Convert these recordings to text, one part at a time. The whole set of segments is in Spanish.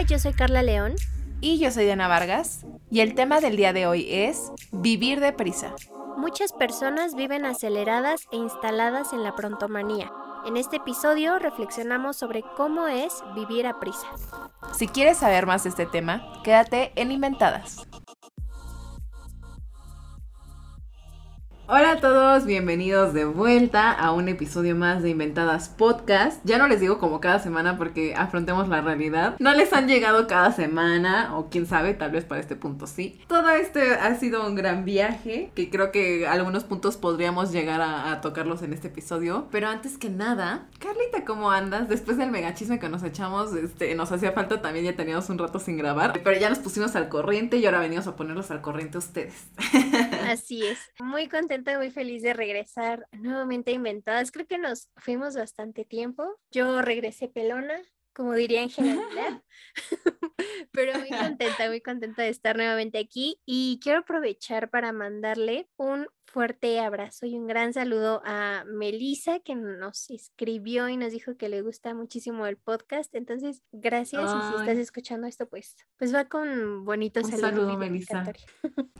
Hola, yo soy Carla León. Y yo soy Diana Vargas. Y el tema del día de hoy es vivir deprisa. Muchas personas viven aceleradas e instaladas en la prontomanía. En este episodio reflexionamos sobre cómo es vivir a prisa. Si quieres saber más de este tema, quédate en Inventadas. Hola a todos, bienvenidos de vuelta a un episodio más de Inventadas Podcast. Ya no les digo como cada semana porque afrontemos la realidad. No les han llegado cada semana, o quién sabe, tal vez para este punto sí. Todo este ha sido un gran viaje, que creo que algunos puntos podríamos llegar a, tocarlos en este episodio. Pero antes que nada, Carlita, ¿cómo andas? Después del megachisme que nos echamos, este, nos hacía falta también, ya teníamos un rato sin grabar. Pero ya nos pusimos al corriente y ahora venimos a ponerlos al corriente ustedes. Así es, muy contenta muy feliz de regresar nuevamente a Inventadas. Creo que nos fuimos bastante tiempo. Yo regresé pelona, como diría en general, pero muy contenta, muy contenta de estar nuevamente aquí y quiero aprovechar para mandarle un fuerte abrazo y un gran saludo a Melissa que nos escribió y nos dijo que le gusta muchísimo el podcast. Entonces, gracias. Y si estás escuchando esto, pues, pues va con bonitos un saludo, Melissa.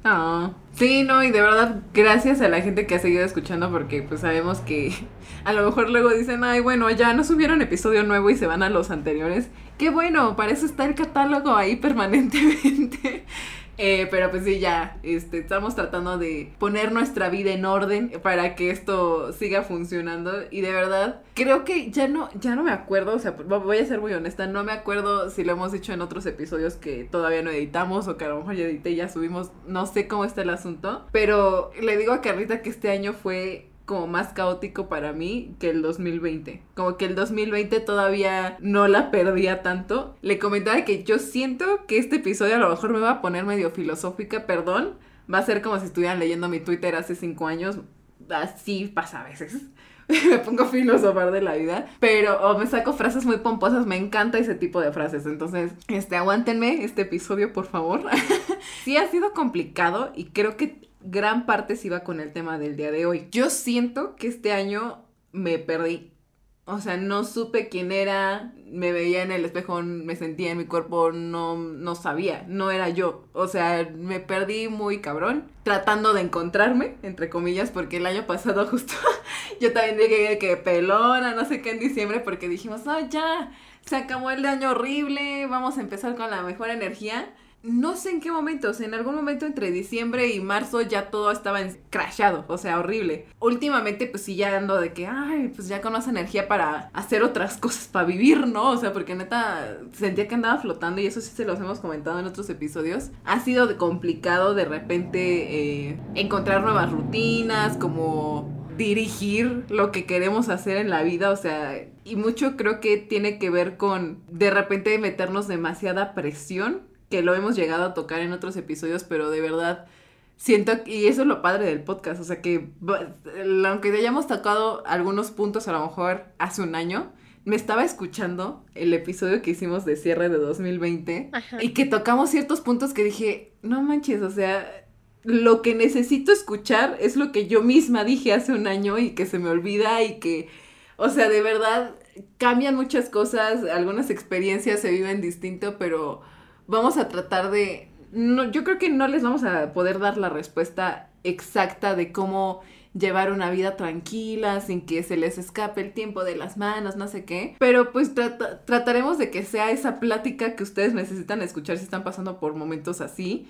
Ah, sí, no, y de verdad, gracias a la gente que ha seguido escuchando porque pues sabemos que a lo mejor luego dicen, ay, bueno, ya no subieron episodio nuevo y se van a los anteriores. Qué bueno, para eso está el catálogo ahí permanentemente. Eh, pero pues sí, ya, este, estamos tratando de poner nuestra vida en orden para que esto siga funcionando. Y de verdad, creo que ya no, ya no me acuerdo, o sea, voy a ser muy honesta, no me acuerdo si lo hemos dicho en otros episodios que todavía no editamos o que a lo mejor ya edité y ya subimos, no sé cómo está el asunto. Pero le digo a Carlita que este año fue como más caótico para mí que el 2020. Como que el 2020 todavía no la perdía tanto. Le comentaba que yo siento que este episodio a lo mejor me va a poner medio filosófica, perdón. Va a ser como si estuvieran leyendo mi Twitter hace cinco años. Así pasa a veces. me pongo filosofar de la vida, pero o me saco frases muy pomposas, me encanta ese tipo de frases, entonces, este, aguántenme este episodio, por favor. sí ha sido complicado y creo que gran parte se iba con el tema del día de hoy. Yo siento que este año me perdí. O sea, no supe quién era, me veía en el espejo, me sentía en mi cuerpo, no, no sabía, no era yo. O sea, me perdí muy cabrón, tratando de encontrarme, entre comillas, porque el año pasado justo yo también dije que pelona, no sé qué en diciembre, porque dijimos, no, ya, se acabó el año horrible, vamos a empezar con la mejor energía no sé en qué momento, o sea, en algún momento entre diciembre y marzo ya todo estaba crashado, o sea, horrible. Últimamente, pues sí, ya ando de que, ay, pues ya con más energía para hacer otras cosas, para vivir, ¿no? O sea, porque neta sentía que andaba flotando y eso sí se los hemos comentado en otros episodios. Ha sido complicado de repente eh, encontrar nuevas rutinas, como dirigir lo que queremos hacer en la vida, o sea, y mucho creo que tiene que ver con de repente meternos demasiada presión que lo hemos llegado a tocar en otros episodios, pero de verdad siento, y eso es lo padre del podcast, o sea que aunque hayamos tocado algunos puntos a lo mejor hace un año, me estaba escuchando el episodio que hicimos de cierre de 2020 y que tocamos ciertos puntos que dije, no manches, o sea, lo que necesito escuchar es lo que yo misma dije hace un año y que se me olvida y que, o sea, de verdad cambian muchas cosas, algunas experiencias se viven distinto, pero vamos a tratar de... No, yo creo que no les vamos a poder dar la respuesta exacta de cómo llevar una vida tranquila, sin que se les escape el tiempo de las manos, no sé qué. Pero pues trataremos de que sea esa plática que ustedes necesitan escuchar si están pasando por momentos así.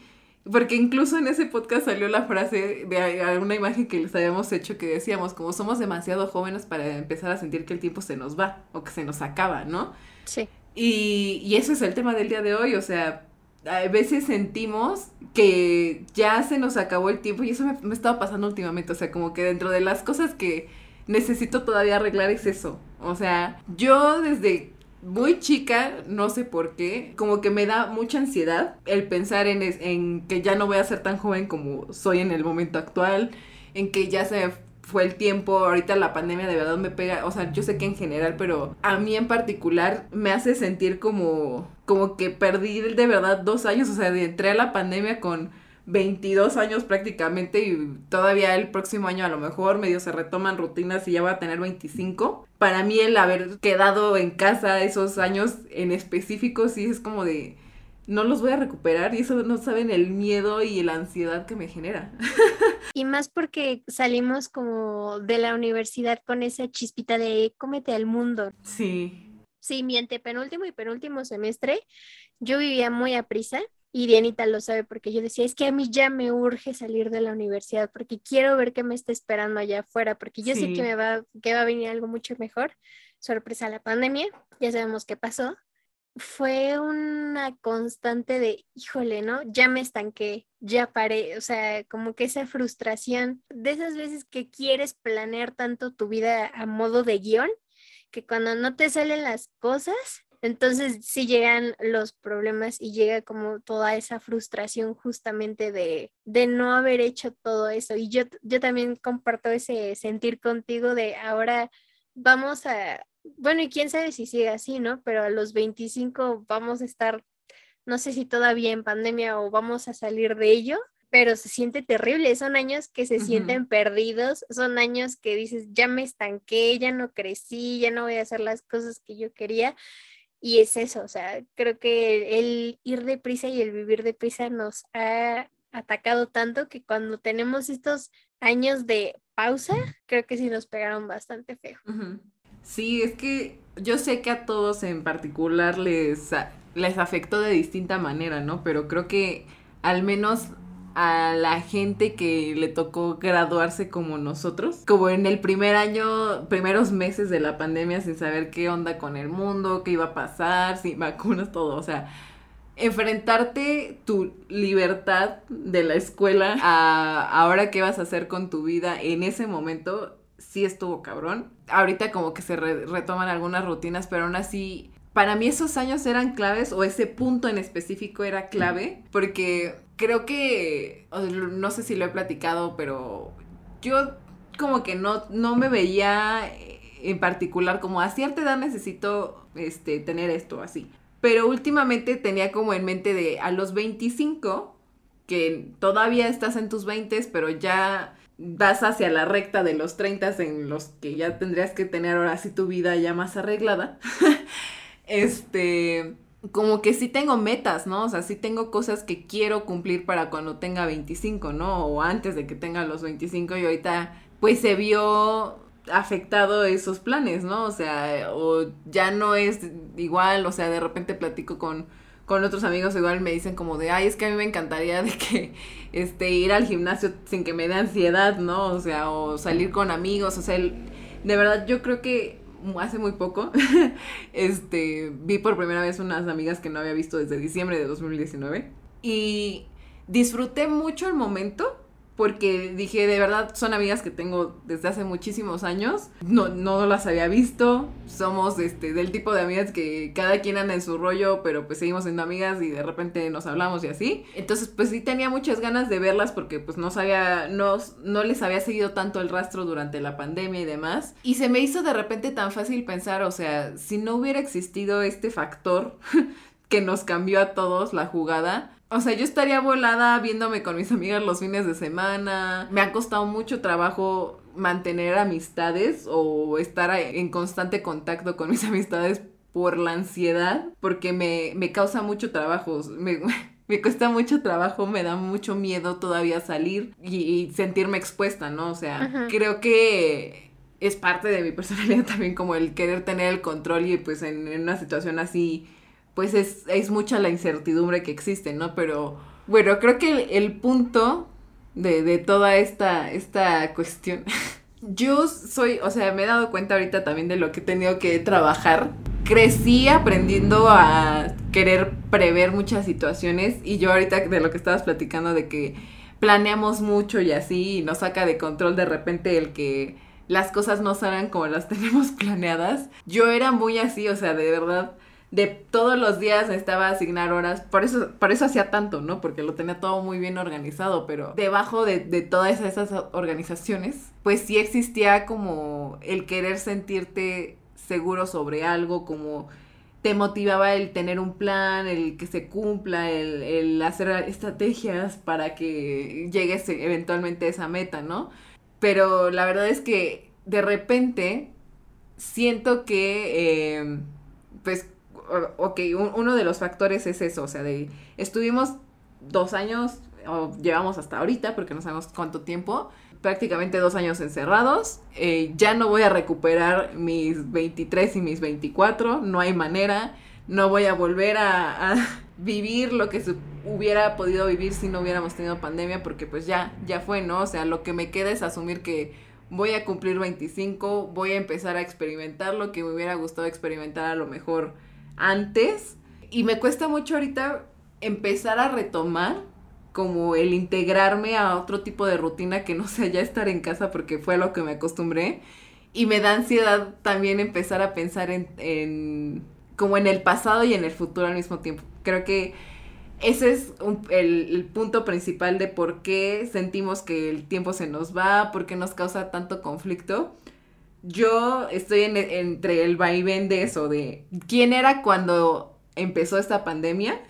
Porque incluso en ese podcast salió la frase de alguna imagen que les habíamos hecho que decíamos, como somos demasiado jóvenes para empezar a sentir que el tiempo se nos va o que se nos acaba, ¿no? Sí. Y, y eso es el tema del día de hoy, o sea, a veces sentimos que ya se nos acabó el tiempo y eso me, me estaba pasando últimamente, o sea, como que dentro de las cosas que necesito todavía arreglar es eso, o sea, yo desde muy chica, no sé por qué, como que me da mucha ansiedad el pensar en, en que ya no voy a ser tan joven como soy en el momento actual, en que ya se fue el tiempo, ahorita la pandemia de verdad me pega, o sea, yo sé que en general, pero a mí en particular me hace sentir como, como que perdí de verdad dos años, o sea, entré a la pandemia con 22 años prácticamente y todavía el próximo año a lo mejor medio se retoman rutinas y ya va a tener 25, para mí el haber quedado en casa esos años en específico, sí es como de, no los voy a recuperar y eso no saben el miedo y la ansiedad que me genera. Y más porque salimos como de la universidad con esa chispita de cómete al mundo. Sí. Sí, mi penúltimo y penúltimo semestre yo vivía muy a prisa y Dianita lo sabe porque yo decía, es que a mí ya me urge salir de la universidad porque quiero ver qué me está esperando allá afuera, porque yo sé que me va, que va a venir algo mucho mejor. Sorpresa la pandemia, ya sabemos qué pasó, fue una constante de, híjole, ¿no? Ya me estanqué, ya paré, o sea, como que esa frustración de esas veces que quieres planear tanto tu vida a modo de guion, que cuando no te salen las cosas, entonces sí llegan los problemas y llega como toda esa frustración justamente de, de no haber hecho todo eso. Y yo, yo también comparto ese sentir contigo de ahora vamos a, bueno, y quién sabe si sigue así, ¿no? Pero a los 25 vamos a estar, no sé si todavía en pandemia o vamos a salir de ello, pero se siente terrible. Son años que se sienten perdidos, son años que dices, ya me estanqué, ya no crecí, ya no voy a hacer las cosas que yo quería. Y es eso, o sea, creo que el ir deprisa y el vivir deprisa nos ha atacado tanto que cuando tenemos estos años de pausa, creo que sí nos pegaron bastante feo. Sí, es que yo sé que a todos en particular les, les afectó de distinta manera, ¿no? Pero creo que al menos a la gente que le tocó graduarse como nosotros, como en el primer año, primeros meses de la pandemia sin saber qué onda con el mundo, qué iba a pasar, sin vacunas, todo, o sea, enfrentarte tu libertad de la escuela a ahora qué vas a hacer con tu vida en ese momento sí estuvo cabrón. Ahorita como que se retoman algunas rutinas, pero aún así, para mí esos años eran claves o ese punto en específico era clave, porque creo que, no sé si lo he platicado, pero yo como que no, no me veía en particular como a cierta edad necesito este, tener esto así. Pero últimamente tenía como en mente de a los 25, que todavía estás en tus 20, pero ya vas hacia la recta de los 30 en los que ya tendrías que tener ahora sí tu vida ya más arreglada. este, como que sí tengo metas, ¿no? O sea, sí tengo cosas que quiero cumplir para cuando tenga 25, ¿no? O antes de que tenga los 25 y ahorita pues se vio afectado esos planes, ¿no? O sea, o ya no es igual, o sea, de repente platico con con otros amigos igual me dicen como de, ay, es que a mí me encantaría de que, este, ir al gimnasio sin que me dé ansiedad, ¿no? O sea, o salir con amigos, o sea, de verdad yo creo que hace muy poco, este, vi por primera vez unas amigas que no había visto desde diciembre de 2019 y disfruté mucho el momento porque dije, de verdad, son amigas que tengo desde hace muchísimos años, no, no las había visto, somos este, del tipo de amigas que cada quien anda en su rollo, pero pues seguimos siendo amigas y de repente nos hablamos y así. Entonces, pues sí tenía muchas ganas de verlas porque pues no sabía, no, no les había seguido tanto el rastro durante la pandemia y demás. Y se me hizo de repente tan fácil pensar, o sea, si no hubiera existido este factor que nos cambió a todos la jugada, o sea, yo estaría volada viéndome con mis amigas los fines de semana. Me ha costado mucho trabajo mantener amistades o estar en constante contacto con mis amistades por la ansiedad, porque me, me causa mucho trabajo. Me, me cuesta mucho trabajo, me da mucho miedo todavía salir y, sentirme expuesta, ¿no? O sea, creo que es parte de mi personalidad también como el querer tener el control y pues en una situación así pues es, mucha la incertidumbre que existe, ¿no? Pero bueno, creo que el, punto de, toda esta, esta cuestión, yo soy, o sea, me he dado cuenta ahorita también de lo que he tenido que trabajar. Crecí aprendiendo a querer prever muchas situaciones y yo ahorita de lo que estabas platicando de que planeamos mucho y así y nos saca de control de repente el que las cosas no salgan como las tenemos planeadas. Yo era muy así, o sea, de verdad de todos los días necesitaba asignar horas, por eso, por eso hacía tanto, ¿no? Porque lo tenía todo muy bien organizado, pero debajo de, de todas esas organizaciones, pues sí existía como el querer sentirte seguro sobre algo, como te motivaba el tener un plan, el que se cumpla, el, el hacer estrategias para que llegues eventualmente a esa meta, ¿no? Pero la verdad es que de repente siento que, em, pues, ok, uno de los factores es eso, o sea, de, estuvimos dos años, o llevamos hasta ahorita, porque no sabemos cuánto tiempo, prácticamente dos años encerrados, eh, ya no voy a recuperar mis 23 y mis 24, no hay manera, no voy a volver a, vivir lo que hubiera podido vivir si no hubiéramos tenido pandemia, porque pues ya, ya fue, ¿no? O sea, lo que me queda es asumir que voy a cumplir 25, voy a empezar a experimentar lo que me hubiera gustado experimentar a lo mejor antes. Y me cuesta mucho ahorita empezar a retomar como el integrarme a otro tipo de rutina que no sea ya estar en casa porque fue lo que me acostumbré. Y me da ansiedad también empezar a pensar en, como en el pasado y en el futuro al mismo tiempo. Creo que ese es el, punto principal de por qué sentimos que el tiempo se nos va, por qué nos causa tanto conflicto. Yo estoy entre el vaivén de eso, de quién era cuando empezó esta pandemia,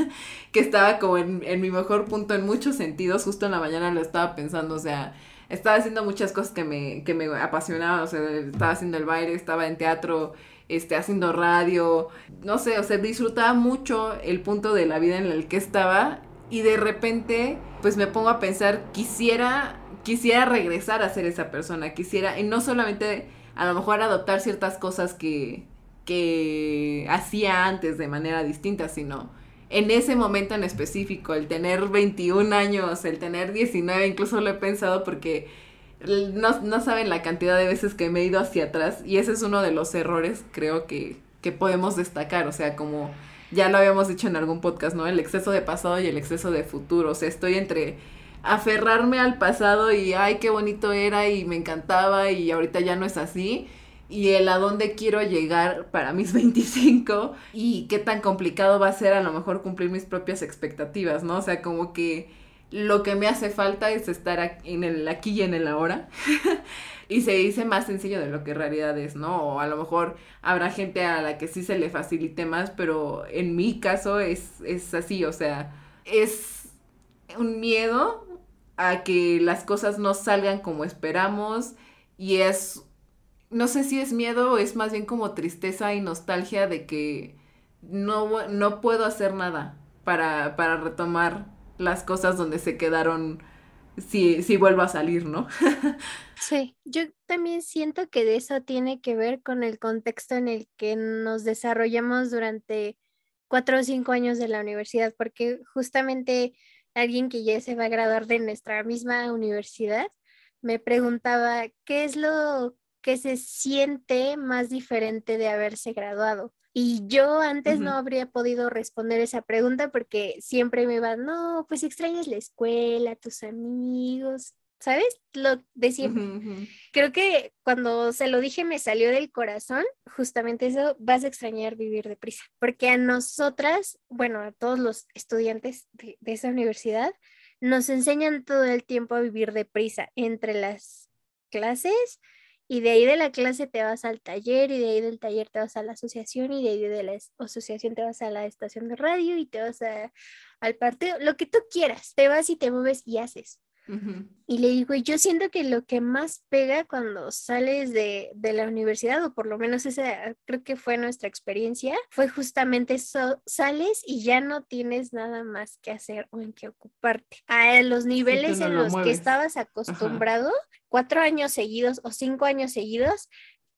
que estaba como en, en, mi mejor punto en muchos sentidos, justo en la mañana lo estaba pensando, o sea, estaba haciendo muchas cosas que me, que me apasionaban, o sea, estaba haciendo el baile, estaba en teatro, este, haciendo radio, no sé, o sea, disfrutaba mucho el punto de la vida en el que estaba y de repente, pues me pongo a pensar, quisiera, quisiera regresar a ser esa persona, quisiera, y no solamente a lo mejor adoptar ciertas cosas que, que hacía antes de manera distinta, sino en ese momento en específico, el tener 21 años, el tener 19, incluso lo he pensado porque no, saben la cantidad de veces que me he ido hacia atrás y ese es uno de los errores creo que, que podemos destacar, o sea, como ya lo habíamos dicho en algún podcast, ¿no? El exceso de pasado y el exceso de futuro, o sea, estoy entre aferrarme al pasado y ay, qué bonito era y me encantaba y ahorita ya no es así y el a dónde quiero llegar para mis 25 y qué tan complicado va a ser a lo mejor cumplir mis propias expectativas, ¿no? O sea, como que lo que me hace falta es estar en el aquí y en el ahora. y se dice más sencillo de lo que en realidad es, ¿no? O a lo mejor habrá gente a la que sí se le facilite más, pero en mi caso es, es así, o sea, es un miedo a que las cosas no salgan como esperamos y es no sé si es miedo o es más bien como tristeza y nostalgia de que no, no puedo hacer nada para, para retomar las cosas donde se quedaron si, si vuelvo a salir, ¿no? sí, yo también siento que de eso tiene que ver con el contexto en el que nos desarrollamos durante cuatro o cinco años de la universidad, porque justamente alguien que ya se va a graduar de nuestra misma universidad me preguntaba qué es lo que se siente más diferente de haberse graduado. Y yo antes no habría podido responder esa pregunta porque siempre me iba, no, pues extrañas la escuela, tus amigos, ¿sabes? Lo de siempre. Creo que cuando se lo dije me salió del corazón, justamente eso, vas a extrañar vivir deprisa, porque a nosotras, bueno, a todos los estudiantes de, de esa universidad, nos enseñan todo el tiempo a vivir deprisa entre las clases y de ahí de la clase te vas al taller y de ahí del taller te vas a la asociación y de ahí de la asociación te vas a la estación de radio y te vas al partido, lo que tú quieras, te vas y te mueves y haces. Y le digo, yo siento que lo que más pega cuando sales de, de, la universidad, o por lo menos esa creo que fue nuestra experiencia, fue justamente eso, sales y ya no tienes nada más que hacer o en qué ocuparte. A los niveles en los que estabas acostumbrado, cuatro años seguidos o cinco años seguidos,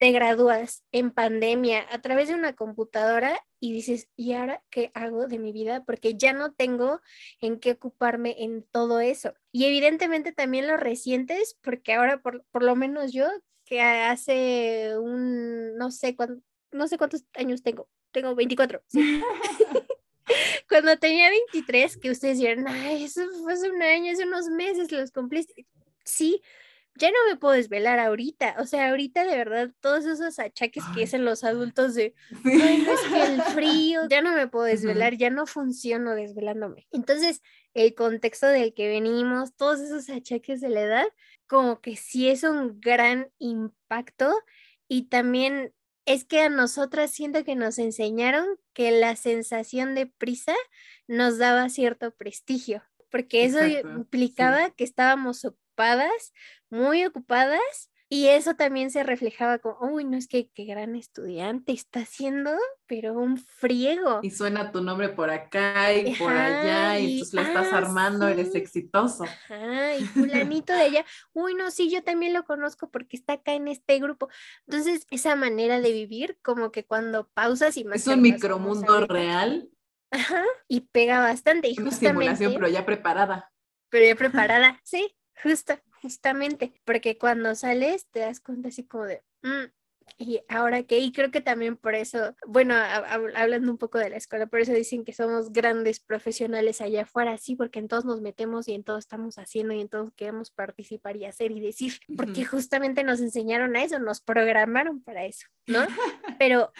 te gradúas en pandemia a través de una computadora y dices, ¿y ahora qué hago de mi vida? Porque ya no tengo en qué ocuparme en todo eso. Y evidentemente también lo recientes, porque ahora por, lo menos yo, que hace un, no sé, cuánto, no sé cuántos años tengo, tengo 24. Cuando tenía 23, que ustedes dirán, ay, eso fue hace un año, hace unos meses los cumpliste. Sí, ya no me puedo desvelar ahorita, o sea, ahorita de verdad todos esos achaques que hacen los adultos de, ay, no es que el frío, ya no me puedo desvelar, ya no funciono desvelándome. Entonces, el contexto del que venimos, todos esos achaques de la edad, como que sí es un gran impacto y también es que a nosotras siento que nos enseñaron que la sensación de prisa nos daba cierto prestigio, porque eso implicaba que estábamos ocupadas, muy ocupadas Y eso también se reflejaba como, uy, no es que qué gran estudiante está haciendo, pero un friego. Y suena tu nombre por acá y por allá, y, tú la estás ah, armando, eres exitoso. Ajá, y fulanito de allá, uy, no, sí, yo también lo conozco porque está acá en este grupo. Entonces, esa manera de vivir, como que cuando pausas y más. Es un micromundo real. Ajá, y pega bastante. Y Una simulación, pero ya preparada. Pero ya preparada, sí, justo justamente, porque cuando sales te das cuenta así como de, mm, y ahora qué, y creo que también por eso, bueno, hablando un poco de la escuela, por eso dicen que somos grandes profesionales allá afuera, sí, porque en todos nos metemos y en todo estamos haciendo y en todos queremos participar y hacer y decir, porque justamente nos enseñaron a eso, nos programaron para eso, ¿no? Pero,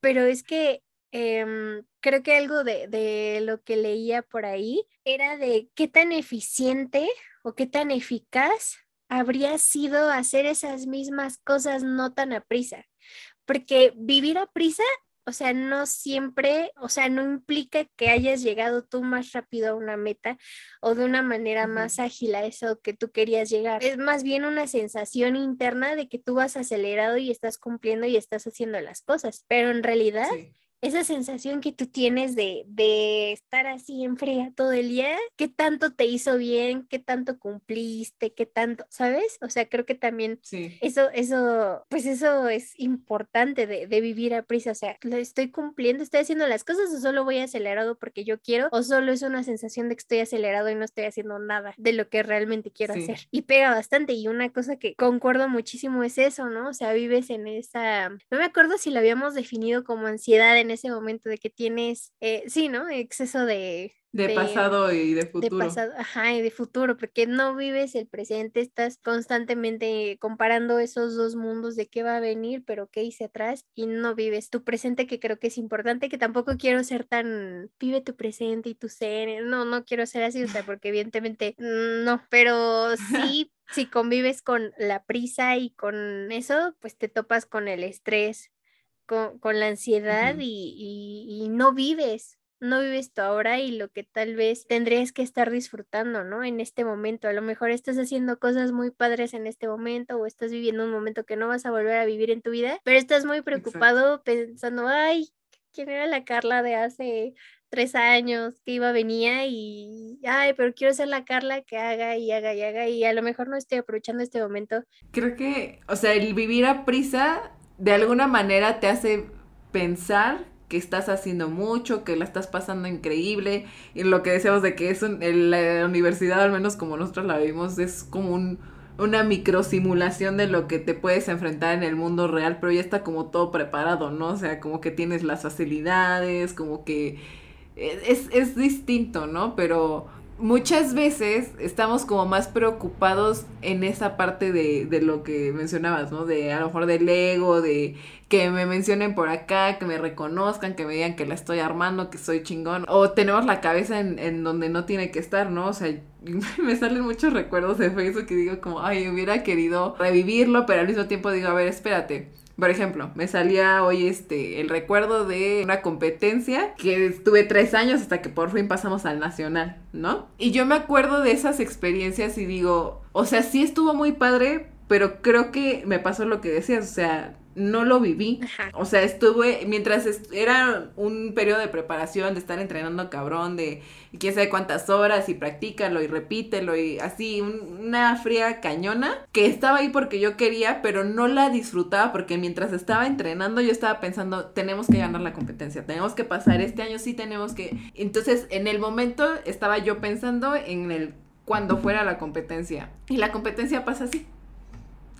pero es que em, creo que algo de, de, lo que leía por ahí era de qué tan eficiente o qué tan eficaz habría sido hacer esas mismas cosas no tan a prisa. Porque vivir a prisa, o sea, no siempre, o sea, no implica que hayas llegado tú más rápido a una meta o de una manera más ágil a eso que tú querías llegar. Es más bien una sensación interna de que tú vas acelerado y estás cumpliendo y estás haciendo las cosas, pero en realidad esa sensación que tú tienes de, de, estar así en fría todo el día, qué tanto te hizo bien, qué tanto cumpliste, qué tanto, ¿sabes? O sea, creo que también eso, eso, pues eso es importante de, de, vivir a prisa, o sea, lo estoy cumpliendo, estoy haciendo las cosas o solo voy acelerado porque yo quiero, o solo es una sensación de que estoy acelerado y no estoy haciendo nada de lo que realmente quiero hacer. Y pega bastante. Y una cosa que concuerdo muchísimo es eso, ¿no? O sea, vives en esa, no me acuerdo si lo habíamos definido como ansiedad en ese momento de que tienes, eh, sí, ¿no? Exceso de... De, pasado y de futuro. De pasado, ajá, y de futuro, porque no vives el presente, estás constantemente comparando esos dos mundos de qué va a venir, pero qué hice atrás, y no vives tu presente, que creo que es importante, que tampoco quiero ser tan, vive tu presente y tu ser, no, no quiero ser así, o sea, porque evidentemente mm, no, pero sí si convives con la prisa y con eso, pues te topas con el estrés, con, la ansiedad y, no vives, no vives tu ahora y lo que tal vez tendrías que estar disfrutando, ¿no? En este momento, a lo mejor estás haciendo cosas muy padres en este momento o estás viviendo un momento que no vas a volver a vivir en tu vida, pero estás muy preocupado pensando, ay, ¿quién era la Carla de hace tres años que iba, venía y, ay, pero quiero ser la Carla que haga y haga y haga y a lo mejor no estoy aprovechando este momento. Creo que, o sea, el vivir a prisa de alguna manera te hace pensar que estás haciendo mucho, que la estás pasando increíble, y lo que decíamos de que es en la universidad, al menos como nosotros la vimos, es como un, una microsimulación de lo que te puedes enfrentar en el mundo real, pero ya está como todo preparado, ¿no? O sea, como que tienes las facilidades, como que es, es distinto, ¿no? Pero muchas veces estamos como más preocupados en esa parte de, de, lo que mencionabas, ¿no? De a lo mejor del ego, de que me mencionen por acá, que me reconozcan, que me digan que la estoy armando, que soy chingón. O tenemos la cabeza en, en donde no tiene que estar, ¿no? O sea, me salen muchos recuerdos de Facebook que digo como, ay, hubiera querido revivirlo, pero al mismo tiempo digo, a ver, espérate por ejemplo, me salía hoy este el recuerdo de una competencia que estuve tres años hasta que por fin pasamos al nacional, ¿no? Y yo me acuerdo de esas experiencias y digo, o sea, sí estuvo muy padre, pero creo que me pasó lo que decías, o sea, no lo viví. O sea, estuve, mientras era un periodo de preparación, de estar entrenando cabrón, de quién sabe cuántas horas y practícalo y repítelo y así, una fría cañona que estaba ahí porque yo quería, pero no la disfrutaba porque mientras estaba entrenando yo estaba pensando, tenemos que ganar la competencia, tenemos que pasar este año, sí tenemos que... Entonces, en el momento estaba yo pensando en el cuando fuera la competencia y la competencia pasa así.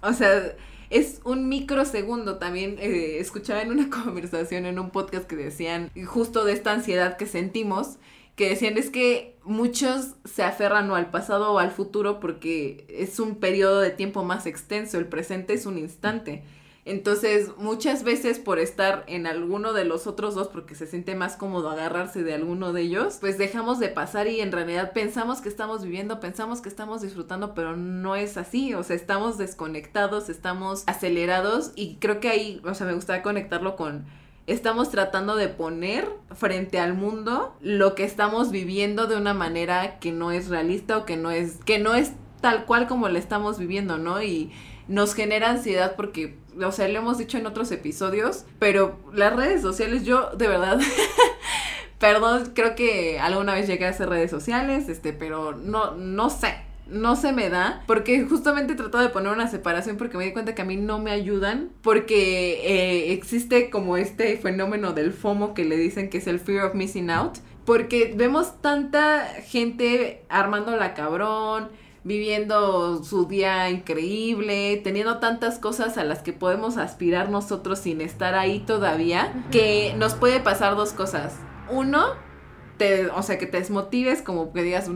O sea, es un microsegundo. También eh, escuchaba en una conversación, en un podcast que decían justo de esta ansiedad que sentimos, que decían es que muchos se aferran o al pasado o al futuro porque es un periodo de tiempo más extenso, el presente es un instante. Entonces, muchas veces por estar en alguno de los otros dos, porque se siente más cómodo agarrarse de alguno de ellos, pues dejamos de pasar y en realidad pensamos que estamos viviendo, pensamos que estamos disfrutando, pero no es así. O sea, estamos desconectados, estamos acelerados y creo que ahí, o sea, me gustaría conectarlo con estamos tratando de poner frente al mundo lo que estamos viviendo de una manera que no es realista o que no es que no es tal cual como la estamos viviendo, ¿no? Y nos genera ansiedad porque, o sea, lo hemos dicho en otros episodios, pero las redes sociales, yo de verdad, perdón, creo que alguna vez llegué a hacer redes sociales, este, pero no, no sé, no se me da, porque justamente he tratado de poner una separación porque me di cuenta que a mí no me ayudan, porque eh, existe como este fenómeno del FOMO que le dicen que es el fear of missing out, porque vemos tanta gente armando la cabrón, viviendo su día increíble, teniendo tantas cosas a las que podemos aspirar nosotros sin estar ahí todavía, que nos puede pasar dos cosas. Uno, te, o sea, que te desmotives, como que digas,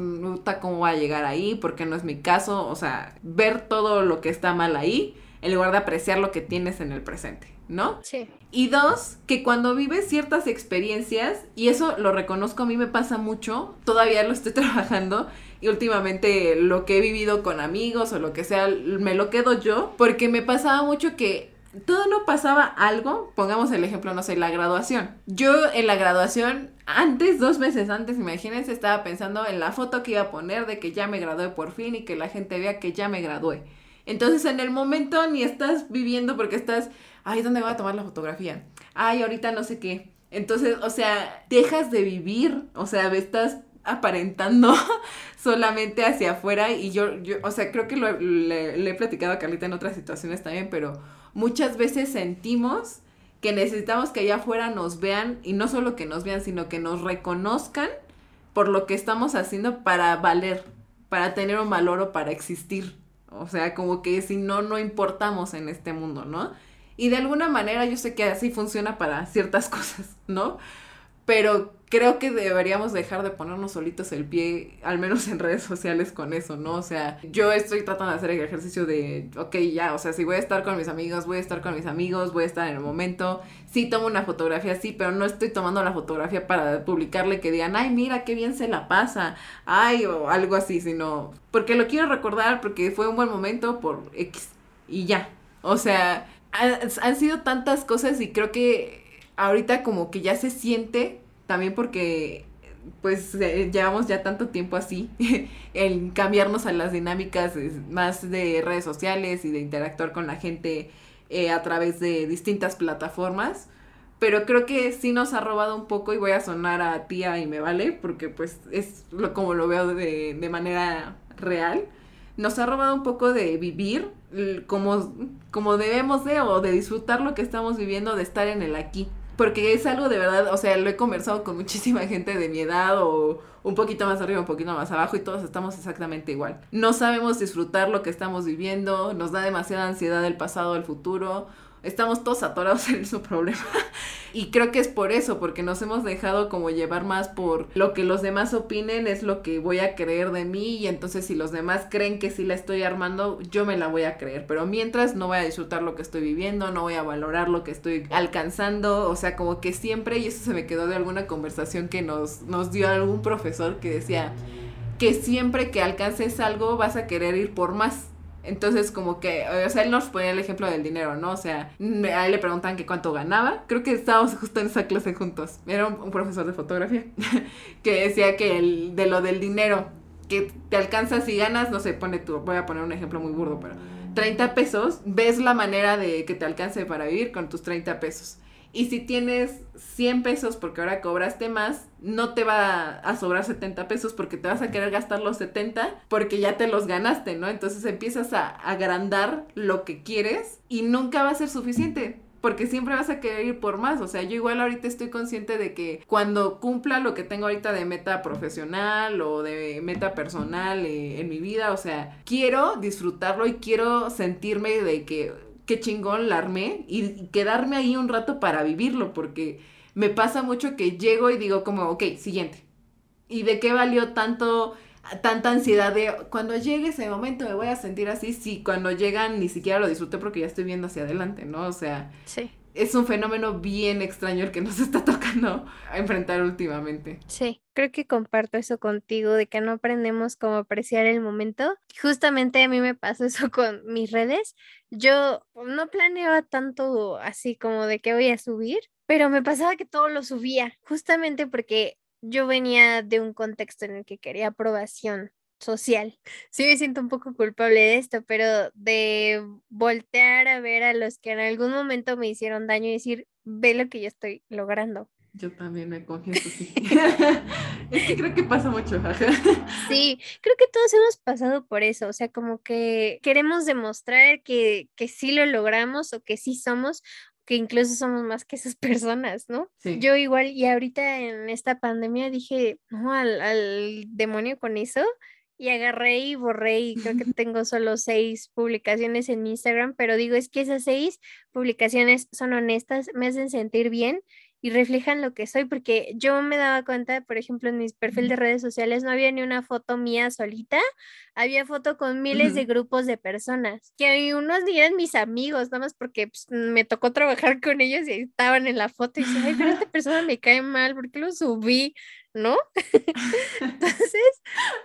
¿cómo va a llegar ahí? Porque no es mi caso, o sea, ver todo lo que está mal ahí, en lugar de apreciar lo que tienes en el presente, ¿no? Sí. Y dos, que cuando vives ciertas experiencias, y eso lo reconozco, a mí me pasa mucho, todavía lo estoy trabajando, y últimamente lo que he vivido con amigos o lo que sea, me lo quedo yo, porque me pasaba mucho que todo no pasaba algo, pongamos el ejemplo, no sé, la graduación. Yo en la graduación, antes, dos meses antes, imagínense, estaba pensando en la foto que iba a poner de que ya me gradué por fin y que la gente vea que ya me gradué. Entonces en el momento ni estás viviendo porque estás, ay, ¿dónde voy a tomar la fotografía? Ay, ahorita no sé qué. Entonces, o sea, dejas de vivir, o sea, estás aparentando solamente hacia afuera y yo, yo o sea, creo que lo, le, he platicado a Carlita en otras situaciones también, pero muchas veces sentimos que necesitamos que allá afuera nos vean y no solo que nos vean, sino que nos reconozcan por lo que estamos haciendo para valer, para tener un valor o para existir. O sea, como que si no, no importamos en este mundo, ¿no? Y de alguna manera yo sé que así funciona para ciertas cosas, ¿no? Pero creo que deberíamos dejar de ponernos solitos el pie, al menos en redes sociales con eso, ¿no? O sea, yo estoy tratando de hacer el ejercicio de, ok, ya, o sea, si voy a estar con mis amigos, voy a estar con mis amigos, voy a estar en el momento, sí tomo una fotografía, sí, pero no estoy tomando la fotografía para publicarle que digan, ay, mira, qué bien se la pasa, ay, o algo así, sino, porque lo quiero recordar, porque fue un buen momento por X, y ya, o sea, han sido tantas cosas y creo que ahorita como que ya se siente, también porque pues eh, llevamos ya tanto tiempo así, en cambiarnos a las dinámicas más de redes sociales y de interactuar con la gente eh, a través de distintas plataformas. Pero creo que sí nos ha robado un poco y voy a sonar a tía y me vale, porque pues es lo, como lo veo de, de manera real. Nos ha robado un poco de vivir como, como debemos de o de disfrutar lo que estamos viviendo, de estar en el aquí porque es algo de verdad, o sea, lo he conversado con muchísima gente de mi edad o un poquito más arriba, un poquito más abajo y todos estamos exactamente igual. No sabemos disfrutar lo que estamos viviendo, nos da demasiada ansiedad el pasado, el futuro estamos todos atorados en su problema. y creo que es por eso, porque nos hemos dejado como llevar más por lo que los demás opinen, es lo que voy a creer de mí y entonces si los demás creen que sí la estoy armando, yo me la voy a creer. Pero mientras no voy a disfrutar lo que estoy viviendo, no voy a valorar lo que estoy alcanzando, o sea, como que siempre, y eso se me quedó de alguna conversación que nos, nos dio algún profesor que decía que siempre que alcances algo vas a querer ir por más entonces, como que, o sea, él nos ponía el ejemplo del dinero, ¿no? O sea, a él le preguntan que cuánto ganaba. Creo que estábamos justo en esa clase juntos. Era un, profesor de fotografía que decía que el, de lo del dinero, que te alcanzas y ganas, no sé, pone tú, voy a poner un ejemplo muy burdo, pero 30 pesos, ves la manera de que te alcance para vivir con tus 30 pesos. Y si tienes 100 pesos porque ahora cobraste más, no te va a sobrar 70 pesos porque te vas a querer gastar los 70 porque ya te los ganaste, ¿no? Entonces empiezas a agrandar lo que quieres y nunca va a ser suficiente porque siempre vas a querer ir por más. O sea, yo igual ahorita estoy consciente de que cuando cumpla lo que tengo ahorita de meta profesional o de meta personal eh, en mi vida, o sea, quiero disfrutarlo y quiero sentirme de que qué chingón la armé y, quedarme ahí un rato para vivirlo, porque me pasa mucho que llego y digo como, ok, siguiente. ¿Y de qué valió tanto, tanta ansiedad de cuando llegue ese momento me voy a sentir así? Si cuando llegan ni siquiera lo disfruté porque ya estoy viendo hacia adelante, ¿no? O sea, sí es un fenómeno bien extraño el que nos está tocando enfrentar últimamente. Sí, creo que comparto eso contigo, de que no aprendemos cómo apreciar el momento. Justamente a mí me pasa eso con mis redes. Yo no planeaba tanto así como de que voy a subir, pero me pasaba que todo lo subía, justamente porque yo venía de un contexto en el que quería aprobación social. Sí me siento un poco culpable de esto, pero de voltear a ver a los que en algún momento me hicieron daño y decir, ve lo que yo estoy logrando. Yo también me confieso, sí. es que creo que pasa mucho. sí, creo que todos hemos pasado por eso, o sea, como que queremos demostrar que, que sí lo logramos o que sí somos, que incluso somos más que esas personas, ¿no? Yo igual, y ahorita en esta pandemia dije, no, al, al demonio con eso, y agarré y borré y creo que tengo solo seis publicaciones en Instagram, pero digo, es que esas seis publicaciones son honestas, me hacen sentir bien y reflejan lo que soy, porque yo me daba cuenta, por ejemplo, en mis perfiles de redes sociales no había ni una foto mía solita, había foto con miles de grupos de personas, que unos ni eran mis amigos, nada más porque pues, me tocó trabajar con ellos y estaban en la foto y dije, ay, pero esta persona me cae mal, ¿por qué lo subí? ¿No? Entonces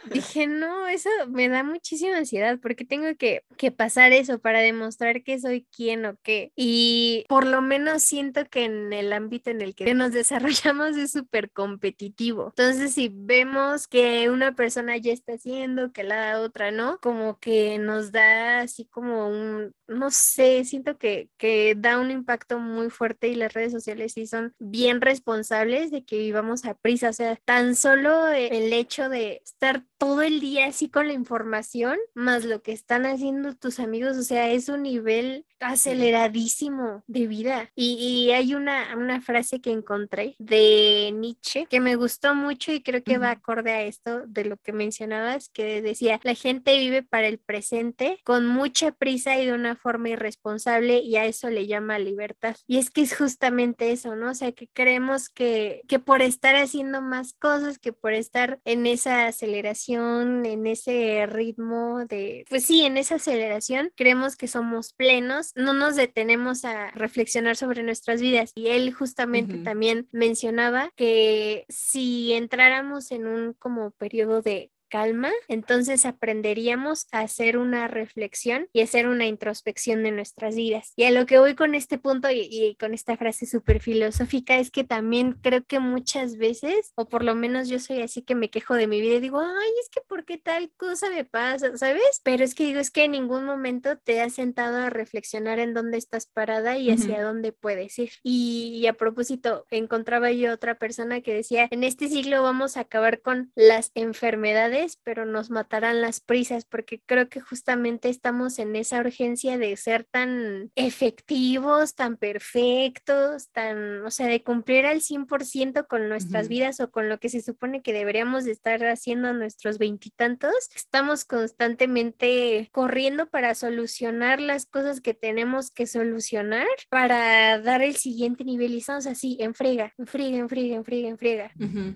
dije, no, eso me da muchísima ansiedad porque tengo que, que, pasar eso para demostrar que soy quien o qué. Y por lo menos siento que en el ámbito en el que nos desarrollamos es súper competitivo. Entonces, si vemos que una persona ya está haciendo, que la otra no, como que nos da así como un, no sé, siento que, que da un impacto muy fuerte y las redes sociales sí son bien responsables de que vivamos a prisa. O sea, tan solo el hecho de estar todo el día así con la información, más lo que están haciendo tus amigos, o sea, es un nivel aceleradísimo de vida. Y, hay una, una, frase que encontré de Nietzsche que me gustó mucho y creo que va acorde a esto de lo que mencionabas, que decía, la gente vive para el presente con mucha prisa y de una forma irresponsable y a eso le llama libertad. Y es que es justamente eso, ¿no? O sea, que creemos que, que por estar haciendo más cosas, que por estar en esa aceleración, en ese ritmo de, pues sí, en esa aceleración, creemos que somos plenos no nos detenemos a reflexionar sobre nuestras vidas. Y él justamente también mencionaba que si entráramos en un como periodo de calma, entonces aprenderíamos a hacer una reflexión y hacer una introspección de nuestras vidas. Y a lo que voy con este punto y, con esta frase súper filosófica es que también creo que muchas veces, o por lo menos yo soy así que me quejo de mi vida y digo, ay, es que ¿por qué tal cosa me pasa? ¿Sabes? Pero es que digo, es que en ningún momento te has sentado a reflexionar en dónde estás parada y hacia dónde puedes ir. Y, y a propósito, encontraba yo otra persona que decía, en este siglo vamos a acabar con las enfermedades pero nos matarán las prisas, porque creo que justamente estamos en esa urgencia de ser tan efectivos, tan perfectos, tan, o sea, de cumplir al 100% con nuestras vidas o con lo que se supone que deberíamos de estar haciendo a nuestros veintitantos. Estamos constantemente corriendo para solucionar las cosas que tenemos que solucionar para dar el siguiente nivel y estamos así, en frega, en frega, en frega, en frega, en frega.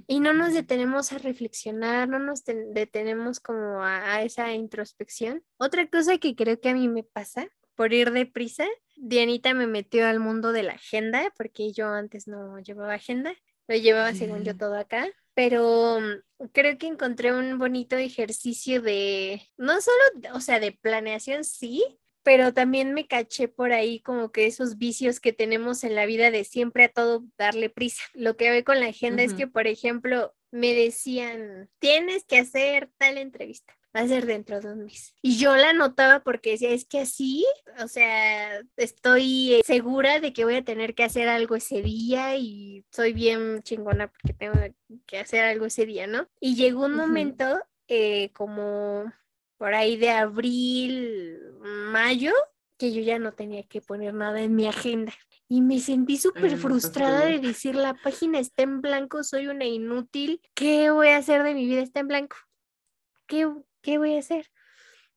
Y no nos detenemos a reflexionar, no nos detenemos como a, esa introspección. Otra cosa que creo que a mí me pasa por ir deprisa, Dianita me metió al mundo de la agenda, porque yo antes no llevaba agenda, lo llevaba según yo todo acá, pero mm, creo que encontré un bonito ejercicio de, no solo, o sea, de planeación, sí, pero también me caché por ahí como que esos vicios que tenemos en la vida de siempre a todo darle prisa. Lo que veo con la agenda es que, por ejemplo, me decían, tienes que hacer tal entrevista. Va a ser dentro de un mes. Y yo la notaba porque decía, es que así, o sea, estoy segura de que voy a tener que hacer algo ese día y soy bien chingona porque tengo que hacer algo ese día, ¿no? Y llegó un momento eh, como por ahí de abril, mayo, que yo ya no tenía que poner nada en mi agenda. Y me sentí súper frustrada de decir, la página está en blanco, soy una inútil, ¿qué voy a hacer de mi vida? Está en blanco. ¿Qué, qué voy a hacer?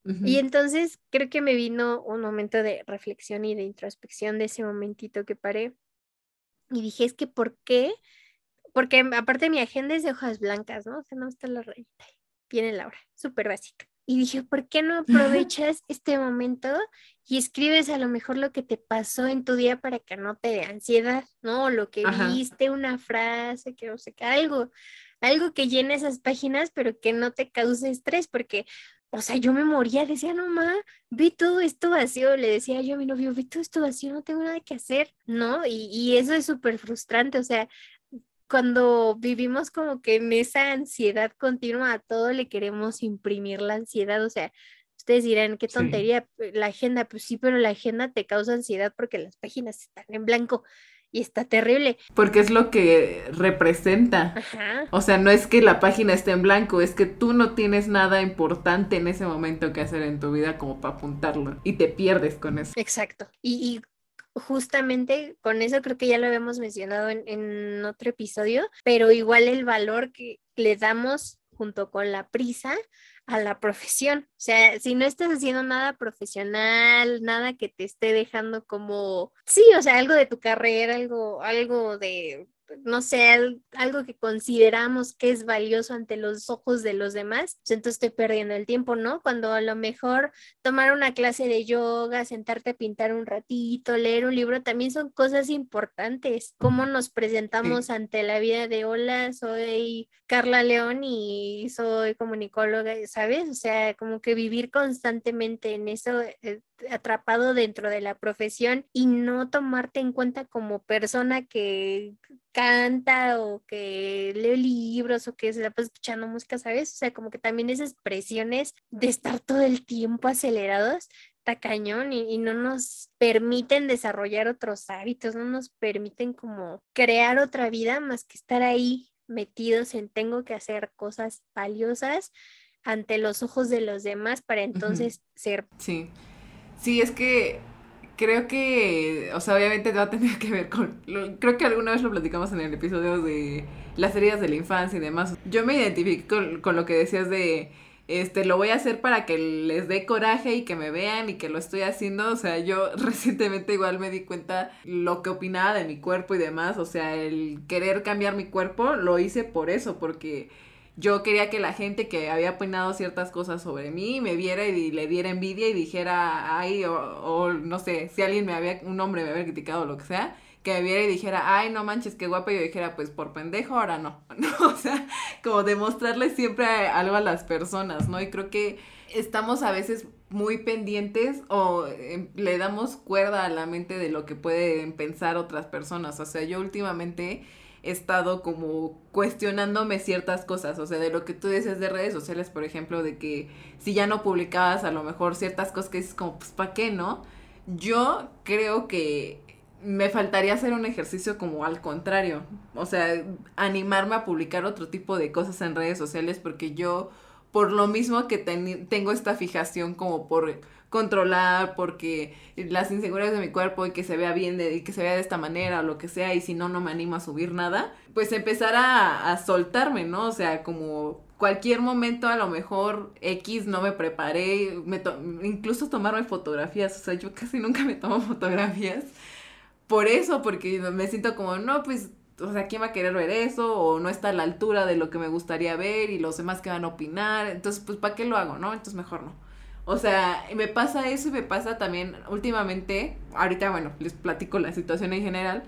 Y entonces creo que me vino un momento de reflexión y de introspección de ese momentito que paré. Y dije, es que ¿por qué? Porque aparte mi agenda es de hojas blancas, ¿no? O sea, no está la rayita. Viene la hora, súper básica. Y dije, ¿por qué no aprovechas este momento y escribes a lo mejor lo que te pasó en tu día para que no te dé ansiedad, ¿no? Lo que viste, una frase, que no sé qué, algo, algo que llene esas páginas, pero que no te cause estrés, porque, o sea, yo me moría, decía, no, ma, vi todo esto vacío, le decía yo a mi novio, vi todo esto vacío, no tengo nada que hacer, ¿no? Y, y eso es súper frustrante, o sea, cuando vivimos como que en esa ansiedad continua a todo le queremos imprimir la ansiedad, o sea, ustedes dirán, qué tontería, la agenda, pues sí, pero la agenda te causa ansiedad porque las páginas están en blanco y está terrible. Porque es lo que representa. O sea, no es que la página esté en blanco, es que tú no tienes nada importante en ese momento que hacer en tu vida como para apuntarlo y te pierdes con eso. Exacto. Y, justamente con eso creo que ya lo habíamos mencionado en, en otro episodio, pero igual el valor que le damos junto con la prisa a la profesión. O sea, si no estás haciendo nada profesional, nada que te esté dejando como, sí, o sea, algo de tu carrera, algo, algo de no sé, algo que consideramos que es valioso ante los ojos de los demás, pues entonces estoy perdiendo el tiempo, ¿no? Cuando a lo mejor tomar una clase de yoga, sentarte a pintar un ratito, leer un libro, también son cosas importantes. Cómo nos presentamos ante la vida de, hola, soy Carla León y soy comunicóloga, ¿sabes? O sea, como que vivir constantemente en eso eh, atrapado dentro de la profesión y no tomarte en cuenta como persona que canta o que lee libros o que se la pasa escuchando música, ¿sabes? O sea, como que también esas presiones de estar todo el tiempo acelerados cañón y, y, no nos permiten desarrollar otros hábitos, no nos permiten como crear otra vida más que estar ahí metidos en tengo que hacer cosas valiosas ante los ojos de los demás para entonces ser. Sí. Sí, es que creo que, o sea, obviamente va a tener que ver con, creo que alguna vez lo platicamos en el episodio de las heridas de la infancia y demás. Yo me identifico con, lo que decías de, este, lo voy a hacer para que les dé coraje y que me vean y que lo estoy haciendo. O sea, yo recientemente igual me di cuenta lo que opinaba de mi cuerpo y demás. O sea, el querer cambiar mi cuerpo lo hice por eso, porque yo quería que la gente que había opinado ciertas cosas sobre mí me viera y le diera envidia y dijera, ay, o, no sé, si alguien me había, un hombre me había criticado o lo que sea, que me viera y dijera, ay, no manches, qué guapa, y yo dijera, pues por pendejo, ahora no. O sea, como demostrarle siempre algo a las personas, ¿no? Y creo que estamos a veces muy pendientes o em, le damos cuerda a la mente de lo que pueden pensar otras personas. O sea, yo últimamente estado como cuestionándome ciertas cosas, o sea, de lo que tú dices de redes sociales, por ejemplo, de que si ya no publicabas a lo mejor ciertas cosas que dices como, pues, ¿para qué no? Yo creo que me faltaría hacer un ejercicio como al contrario, o sea, animarme a publicar otro tipo de cosas en redes sociales porque yo, por lo mismo que tengo esta fijación como por controlar porque las inseguridades de mi cuerpo y que se vea bien de, y que se vea de esta manera o lo que sea y si no no me animo a subir nada, pues empezar a, soltarme, ¿no? O sea, como cualquier momento a lo mejor X no me preparé, me incluso tomarme fotografías, o sea, yo casi nunca me tomo fotografías. Por eso, porque me siento como, no, pues o sea, ¿quién va a querer ver eso? O no está a la altura de lo que me gustaría ver y los demás que van a opinar. Entonces, pues, ¿para qué lo hago, no? Entonces, mejor no. O sea, me pasa eso y me pasa también últimamente, ahorita bueno, les platico la situación en general,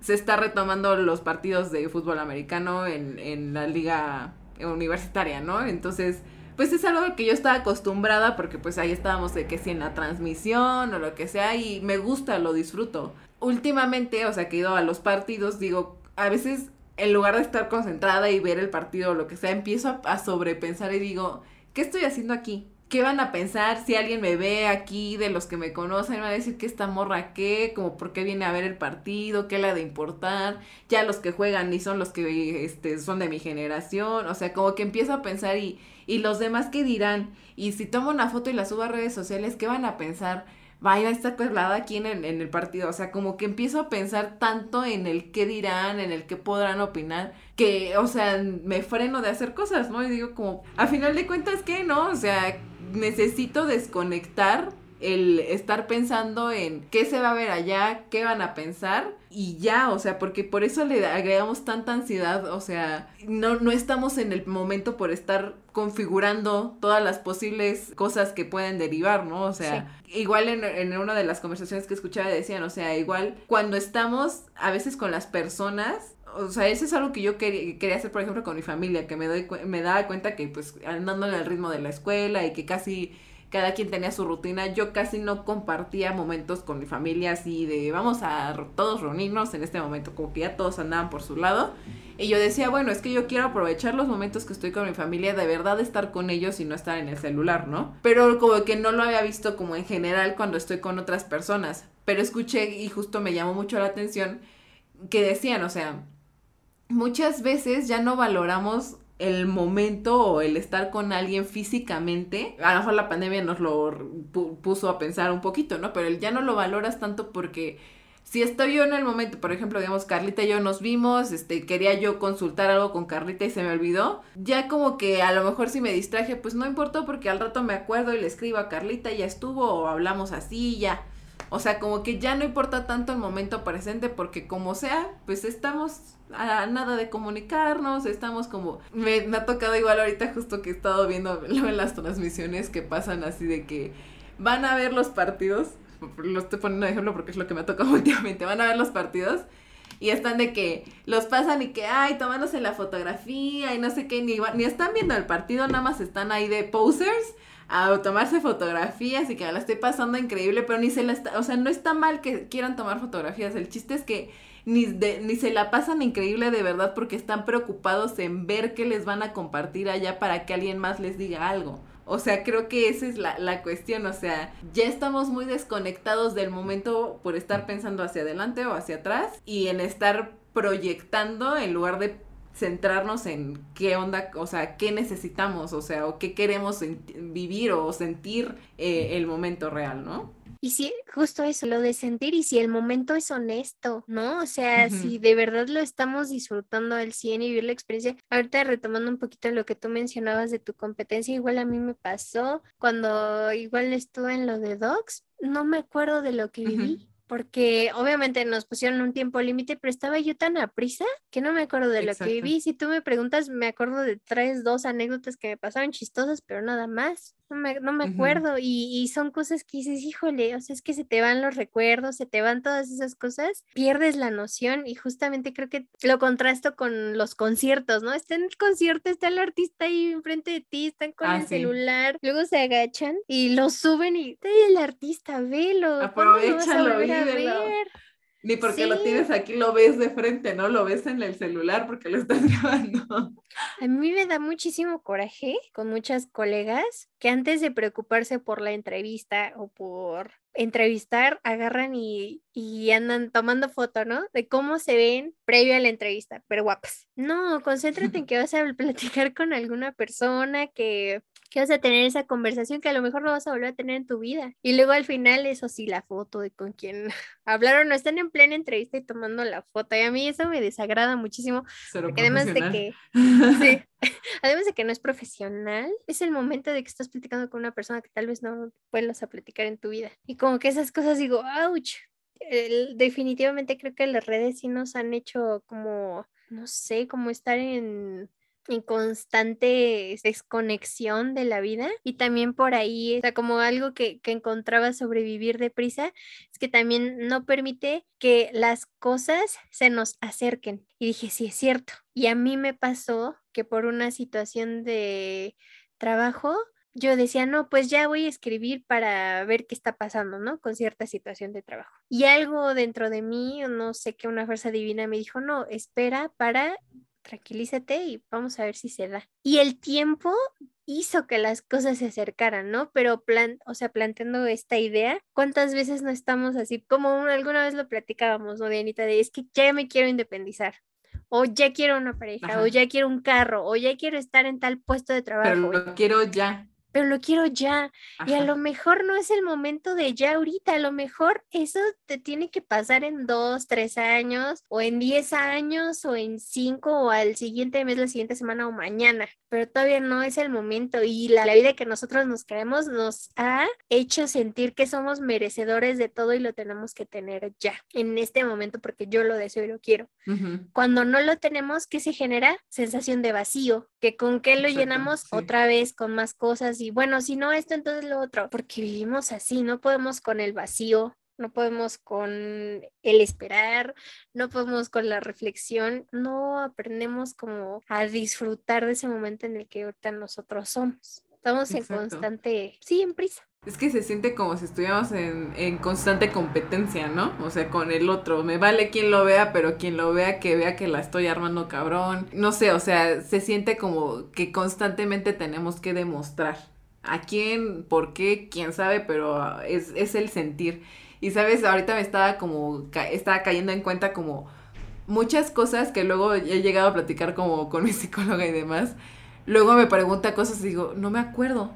se está retomando los partidos de fútbol americano en, en la liga universitaria, ¿no? Entonces, pues es algo que yo estaba acostumbrada porque pues ahí estábamos de que si en la transmisión o lo que sea y me gusta, lo disfruto. Últimamente, o sea, que he ido a los partidos, digo, a veces en lugar de estar concentrada y ver el partido o lo que sea, empiezo a, a sobrepensar y digo, ¿qué estoy haciendo aquí? ¿Qué van a pensar si alguien me ve aquí de los que me conocen? Va a decir que esta morra qué, como por qué viene a ver el partido, qué le ha de importar, ya los que juegan ni son los que este, son de mi generación, o sea, como que empiezo a pensar y, y los demás qué dirán, y si tomo una foto y la subo a redes sociales, ¿qué van a pensar? Vaya, está colada aquí en el, en el partido. O sea, como que empiezo a pensar tanto en el qué dirán, en el qué podrán opinar, que, o sea, me freno de hacer cosas, ¿no? Y digo como, a final de cuentas, ¿qué? ¿No? O sea, necesito desconectar el estar pensando en qué se va a ver allá, qué van a pensar y ya, o sea, porque por eso le agregamos tanta ansiedad, o sea, no, no estamos en el momento por estar configurando todas las posibles cosas que pueden derivar, ¿no? O sea, igual en, en una de las conversaciones que escuchaba decían, o sea, igual cuando estamos a veces con las personas, o sea, eso es algo que yo quería, quería hacer, por ejemplo, con mi familia, que me doy me daba cuenta que pues andando en el ritmo de la escuela y que casi cada quien tenía su rutina, yo casi no compartía momentos con mi familia así de vamos a todos reunirnos en este momento, como que ya todos andaban por su lado. Y yo decía, bueno, es que yo quiero aprovechar los momentos que estoy con mi familia, de verdad estar con ellos y no estar en el celular, ¿no? Pero como que no lo había visto como en general cuando estoy con otras personas. Pero escuché y justo me llamó mucho la atención que decían, o sea, muchas veces ya no valoramos el momento o el estar con alguien físicamente, a lo mejor la pandemia nos lo puso a pensar un poquito, ¿no? Pero ya no lo valoras tanto porque si estoy yo en el momento, por ejemplo, digamos, Carlita y yo nos vimos, este, quería yo consultar algo con Carlita y se me olvidó, ya como que a lo mejor si me distraje, pues no importó porque al rato me acuerdo y le escribo a Carlita, ya estuvo, o hablamos así, ya. O sea, como que ya no importa tanto el momento presente porque como sea, pues estamos a nada de comunicarnos, estamos como... Me, me ha tocado igual ahorita justo que he estado viendo en las transmisiones que pasan así de que van a ver los partidos lo estoy poniendo de ejemplo porque es lo que me ha tocado últimamente, van a ver los partidos y están de que los pasan y que, ay, tomándose la fotografía y no sé qué, ni, ni están viendo el partido, nada más están ahí de posers a tomarse fotografías y que la estoy pasando increíble, pero ni se la está, o sea, no está mal que quieran tomar fotografías, el chiste es que ni, ni se la pasan increíble de verdad porque están preocupados en ver qué les van a compartir allá para que alguien más les diga algo. O sea, creo que esa es la, la, cuestión, o sea, ya estamos muy desconectados del momento por estar pensando hacia adelante o hacia atrás y en estar proyectando en lugar de centrarnos en qué onda, o sea, qué necesitamos, o sea, o qué queremos vivir o sentir eh, el momento real, ¿no? Y si, justo eso, lo de sentir, y si el momento es honesto, ¿no? O sea, si de verdad lo estamos disfrutando al 100 y vivir la experiencia. Ahorita retomando un poquito lo que tú mencionabas de tu competencia, igual a mí me pasó cuando igual estuve en lo de Docs, no me acuerdo de lo que viví porque obviamente nos pusieron un tiempo límite, pero estaba yo tan a prisa que no me acuerdo de lo que viví. Si tú me preguntas, me acuerdo de tres, dos anécdotas que me pasaron chistosas, pero nada más. No me, no me acuerdo. y, y, son cosas que dices, híjole, o sea, es que se te van los recuerdos, se te van todas esas cosas, pierdes la noción y justamente creo que lo contrasto con los conciertos, ¿no? Está en el concierto, está el artista ahí enfrente de ti, están con ah, el celular, luego se agachan y lo suben y el artista, velo. Aprovechalo, ver? Ni porque lo tienes aquí, lo ves de frente, ¿no? Lo ves en el celular porque lo estás grabando. A mí me da muchísimo coraje con muchas colegas que antes de preocuparse por la entrevista o por entrevistar, agarran y, y andan tomando foto, ¿no? De cómo se ven previo a la entrevista, pero guapas. No, concéntrate en que vas a platicar con alguna persona que que vas a tener esa conversación que a lo mejor no vas a volver a tener en tu vida. Y luego al final, eso sí, la foto de con quien hablaron, no están en plena entrevista y tomando la foto. Y a mí eso me desagrada muchísimo. Porque además de que, sí, además de que no es profesional, es el momento de que estás platicando con una persona que tal vez no vuelvas a platicar en tu vida. Y como que esas cosas digo, ouch. definitivamente creo que las redes sí nos han hecho como, no sé, como estar en en constante desconexión de la vida y también por ahí, o sea, como algo que, que encontraba sobrevivir deprisa, es que también no permite que las cosas se nos acerquen. Y dije, sí, es cierto. Y a mí me pasó que por una situación de trabajo, yo decía, no, pues ya voy a escribir para ver qué está pasando, ¿no? Con cierta situación de trabajo. Y algo dentro de mí, no sé qué, una fuerza divina me dijo, no, espera para tranquilízate y vamos a ver si se da. Y el tiempo hizo que las cosas se acercaran, ¿no? Pero plan, o sea, planteando esta idea, ¿cuántas veces no estamos así? Como alguna vez lo platicábamos, ¿no, Dianita? De es que ya me quiero independizar. O ya quiero una pareja, o ya quiero un carro, o ya quiero estar en tal puesto de trabajo. Pero lo quiero ya pero lo quiero ya. Y a lo mejor no es el momento de ya ahorita, a lo mejor eso te tiene que pasar en dos, tres años, o en diez años, o en cinco, o al siguiente mes, la siguiente semana o mañana, pero todavía no es el momento. Y la, vida que nosotros nos creemos nos ha hecho sentir que somos merecedores de todo y lo tenemos que tener ya, en este momento, porque yo lo deseo y lo quiero. Cuando no lo tenemos, ¿qué se genera? Sensación de vacío, que con qué lo llenamos otra vez con más cosas y bueno, si no esto, entonces lo otro, porque vivimos así, no podemos con el vacío, no podemos con el esperar, no podemos con la reflexión, no aprendemos como a disfrutar de ese momento en el que ahorita nosotros somos. Estamos en constante, sí, en prisa. Es que se siente como si estuviéramos en, en, constante competencia, ¿no? O sea, con el otro. Me vale quien lo vea, pero quien lo vea, que vea que la estoy armando cabrón. No sé, o sea, se siente como que constantemente tenemos que demostrar. ¿A quién? ¿Por qué? ¿Quién sabe? Pero es, es el sentir. Y sabes, ahorita me estaba como, estaba cayendo en cuenta como muchas cosas que luego he llegado a platicar como con mi psicóloga y demás. Luego me pregunta cosas y digo, no me acuerdo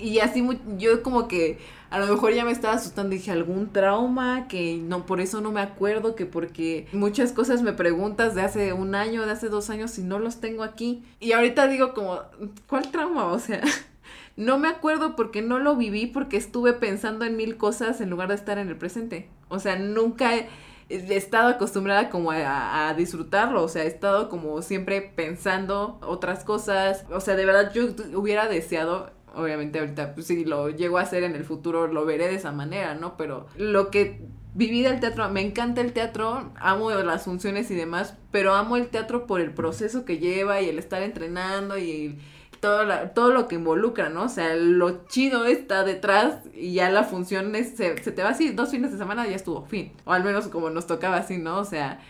y así yo como que a lo mejor ya me estaba asustando, dije algún trauma, que no, por eso no me acuerdo, que porque muchas cosas me preguntas de hace un año, de hace dos años y no los tengo aquí. Y ahorita digo como, ¿cuál trauma? O sea, no me acuerdo porque no lo viví, porque estuve pensando en mil cosas en lugar de estar en el presente. O sea, nunca he, estado acostumbrada como a, a, disfrutarlo, o sea, he estado como siempre pensando otras cosas, o sea, de verdad yo hubiera deseado obviamente ahorita, pues si lo llego a hacer en el futuro, lo veré de esa manera, ¿no? Pero lo que viví del teatro, me encanta el teatro, amo las funciones y demás, pero amo el teatro por el proceso que lleva y el estar entrenando y todo, todo lo que involucra, ¿no? O sea, lo chido está detrás y ya la función se, se te va así, dos fines de semana ya estuvo, fin. O al menos como nos tocaba así, ¿no? O sea,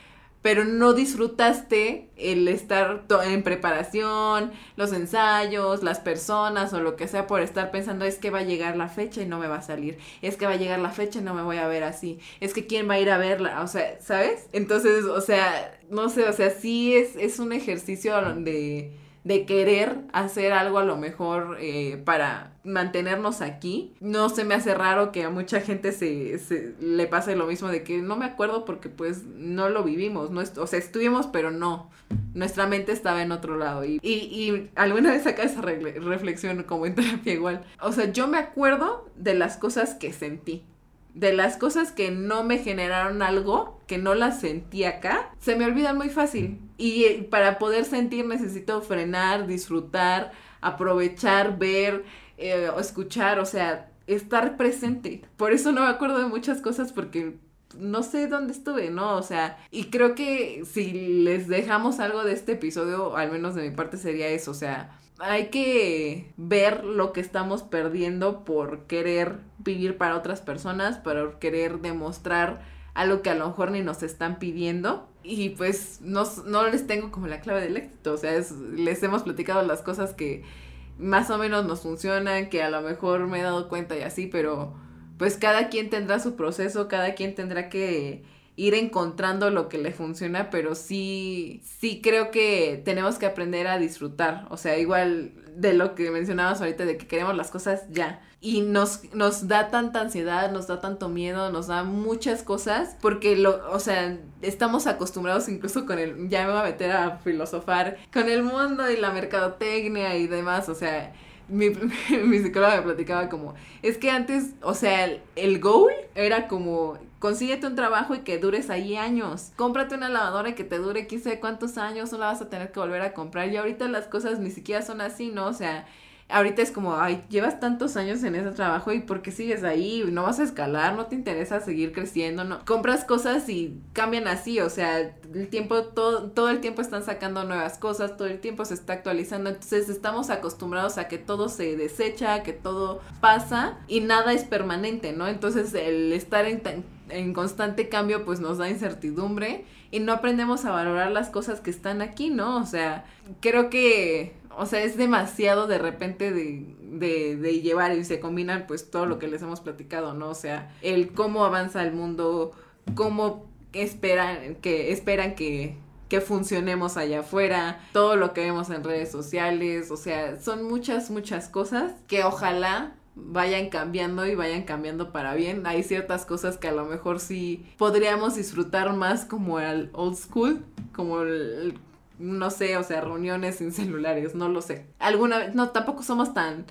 pero no disfrutaste el estar en preparación, los ensayos, las personas o lo que sea por estar pensando es que va a llegar la fecha y no me va a salir, es que va a llegar la fecha y no me voy a ver así, es que quién va a ir a verla, o sea, ¿sabes? Entonces, o sea, no sé, o sea, sí es, es un ejercicio de de querer hacer algo a lo mejor eh, para mantenernos aquí. No se me hace raro que a mucha gente se, se, le pase lo mismo de que no me acuerdo porque pues no lo vivimos, no o sea, estuvimos pero no, nuestra mente estaba en otro lado. Y, y, y alguna vez acá esa reflexión como en terapia igual, o sea, yo me acuerdo de las cosas que sentí de las cosas que no me generaron algo, que no las sentí acá, se me olvidan muy fácil. Y eh, para poder sentir necesito frenar, disfrutar, aprovechar, ver, eh, escuchar, o sea, estar presente. Por eso no me acuerdo de muchas cosas porque no sé dónde estuve, ¿no? O sea, y creo que si les dejamos algo de este episodio, al menos de mi parte sería eso, o sea, hay que ver lo que estamos perdiendo por querer vivir para otras personas, por querer demostrar algo que a lo mejor ni nos están pidiendo. Y pues no, no les tengo como la clave del éxito, o sea, les hemos platicado las cosas que más o menos nos funcionan, que a lo mejor me he dado cuenta y así, pero pues cada quien tendrá su proceso, cada quien tendrá que ir encontrando lo que le funciona, pero sí, sí creo que tenemos que aprender a disfrutar, o sea, igual de lo que mencionabas ahorita, de que queremos las cosas ya. Y nos, nos da tanta ansiedad, nos da tanto miedo, nos da muchas cosas, porque lo, o sea, estamos acostumbrados incluso con el, ya me voy a meter a filosofar, con el mundo y la mercadotecnia y demás, o sea, mi, mi psicóloga me platicaba como, es que antes, o sea, el, el goal era como consíguete un trabajo y que dures ahí años. Cómprate una lavadora y que te dure sé cuántos años, no la vas a tener que volver a comprar. Y ahorita las cosas ni siquiera son así, ¿no? O sea, ahorita es como, ay, llevas tantos años en ese trabajo y ¿por qué sigues ahí? No vas a escalar, no te interesa seguir creciendo, no. Compras cosas y cambian así, o sea, el tiempo, todo, todo el tiempo están sacando nuevas cosas, todo el tiempo se está actualizando, entonces estamos acostumbrados a que todo se desecha, que todo pasa y nada es permanente, ¿no? Entonces el estar en, en constante cambio pues nos da incertidumbre y no aprendemos a valorar las cosas que están aquí, ¿no? O sea, creo que o sea, es demasiado de repente de, de, de, llevar y se combinan pues todo lo que les hemos platicado, ¿no? O sea, el cómo avanza el mundo, cómo esperan que, esperan que, que funcionemos allá afuera, todo lo que vemos en redes sociales, o sea, son muchas, muchas cosas que ojalá vayan cambiando y vayan cambiando para bien. Hay ciertas cosas que a lo mejor sí podríamos disfrutar más como el old school, como el, no sé, o sea, reuniones sin celulares, no lo sé. Alguna vez, no, tampoco somos tan,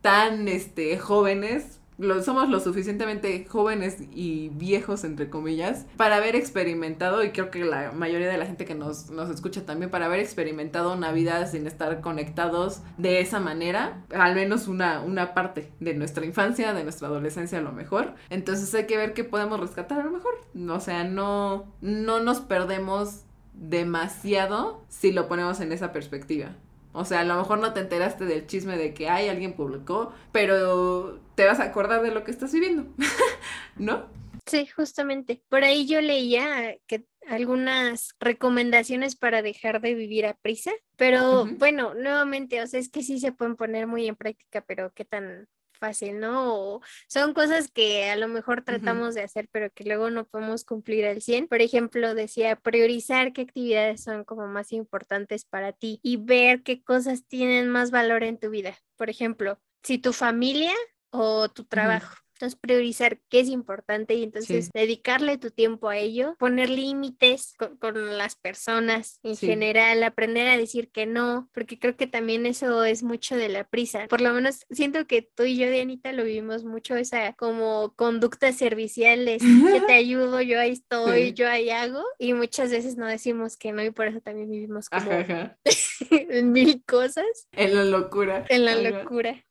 tan, este, jóvenes, lo, somos lo suficientemente jóvenes y viejos, entre comillas, para haber experimentado, y creo que la mayoría de la gente que nos, nos escucha también, para haber experimentado una vida sin estar conectados de esa manera, al menos una, una parte de nuestra infancia, de nuestra adolescencia a lo mejor. Entonces hay que ver qué podemos rescatar a lo mejor. O sea, no, no nos perdemos demasiado si lo ponemos en esa perspectiva. O sea, a lo mejor no te enteraste del chisme de que hay alguien publicó, pero te vas a acordar de lo que estás viviendo, ¿no? Sí, justamente. Por ahí yo leía que algunas recomendaciones para dejar de vivir a prisa, pero bueno, nuevamente, o sea, es que sí se pueden poner muy en práctica, pero qué tan fácil, ¿no? son cosas que a lo mejor tratamos de hacer, pero que luego no podemos cumplir al 100. Por ejemplo, decía priorizar qué actividades son como más importantes para ti y ver qué cosas tienen más valor en tu vida. Por ejemplo, si tu familia o tu trabajo. Entonces, priorizar qué es importante y entonces dedicarle tu tiempo a ello, poner límites con, las personas en general, aprender a decir que no, porque creo que también eso es mucho de la prisa. Por lo menos siento que tú y yo, Dianita, lo vivimos mucho, esa como conducta servicial de yo te ayudo, yo ahí estoy, yo ahí hago, y muchas veces no decimos que no y por eso también vivimos como en mil cosas. En la locura. En la locura.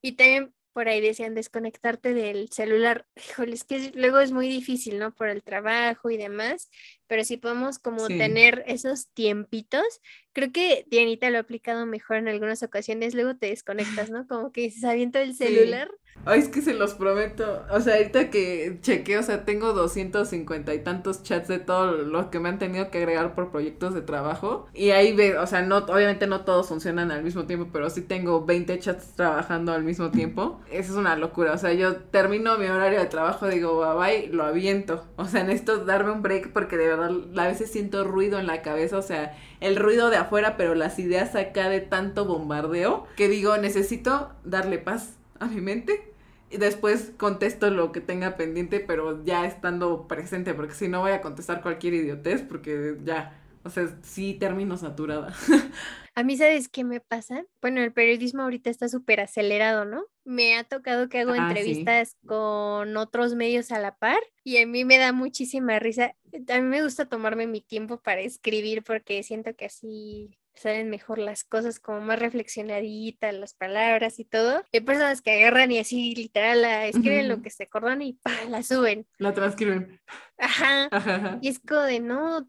Y también por ahí decían desconectarte del celular. Híjole, es que luego es muy difícil, ¿no? Por el trabajo y demás, pero si podemos como tener esos tiempitos, creo que Dianita lo ha aplicado mejor en algunas ocasiones, luego te desconectas, ¿no? Como que se avienta el celular. Ay, es que se los prometo. O sea, ahorita que chequeo, o sea, tengo 250 y tantos chats de todo lo que me han tenido que agregar por proyectos de trabajo. Y ahí ve, o sea, no, obviamente no todos funcionan al mismo tiempo, pero sí tengo 20 chats trabajando al mismo tiempo. Eso es una locura. O sea, yo termino mi horario de trabajo, digo, bye bye, lo aviento. O sea, necesito darme un break porque de verdad a veces siento ruido en la cabeza. O sea, el ruido de afuera, pero las ideas acá de tanto bombardeo que digo, necesito darle paz a mi mente y después contesto lo que tenga pendiente, pero ya estando presente, porque si no voy a contestar cualquier idiotez, porque ya, o sea, sí termino saturada. A mí, ¿sabes qué me pasa? Bueno, el periodismo ahorita está súper acelerado, ¿no? Me ha tocado que hago ah, entrevistas con otros medios a la par y a mí me da muchísima risa. A mí me gusta tomarme mi tiempo para escribir porque siento que así salen mejor las cosas como más reflexionaditas, las palabras y todo. Hay personas que agarran y así literal la escriben lo que se acordan y la suben. La transcriben. Ajá. Y es como de no,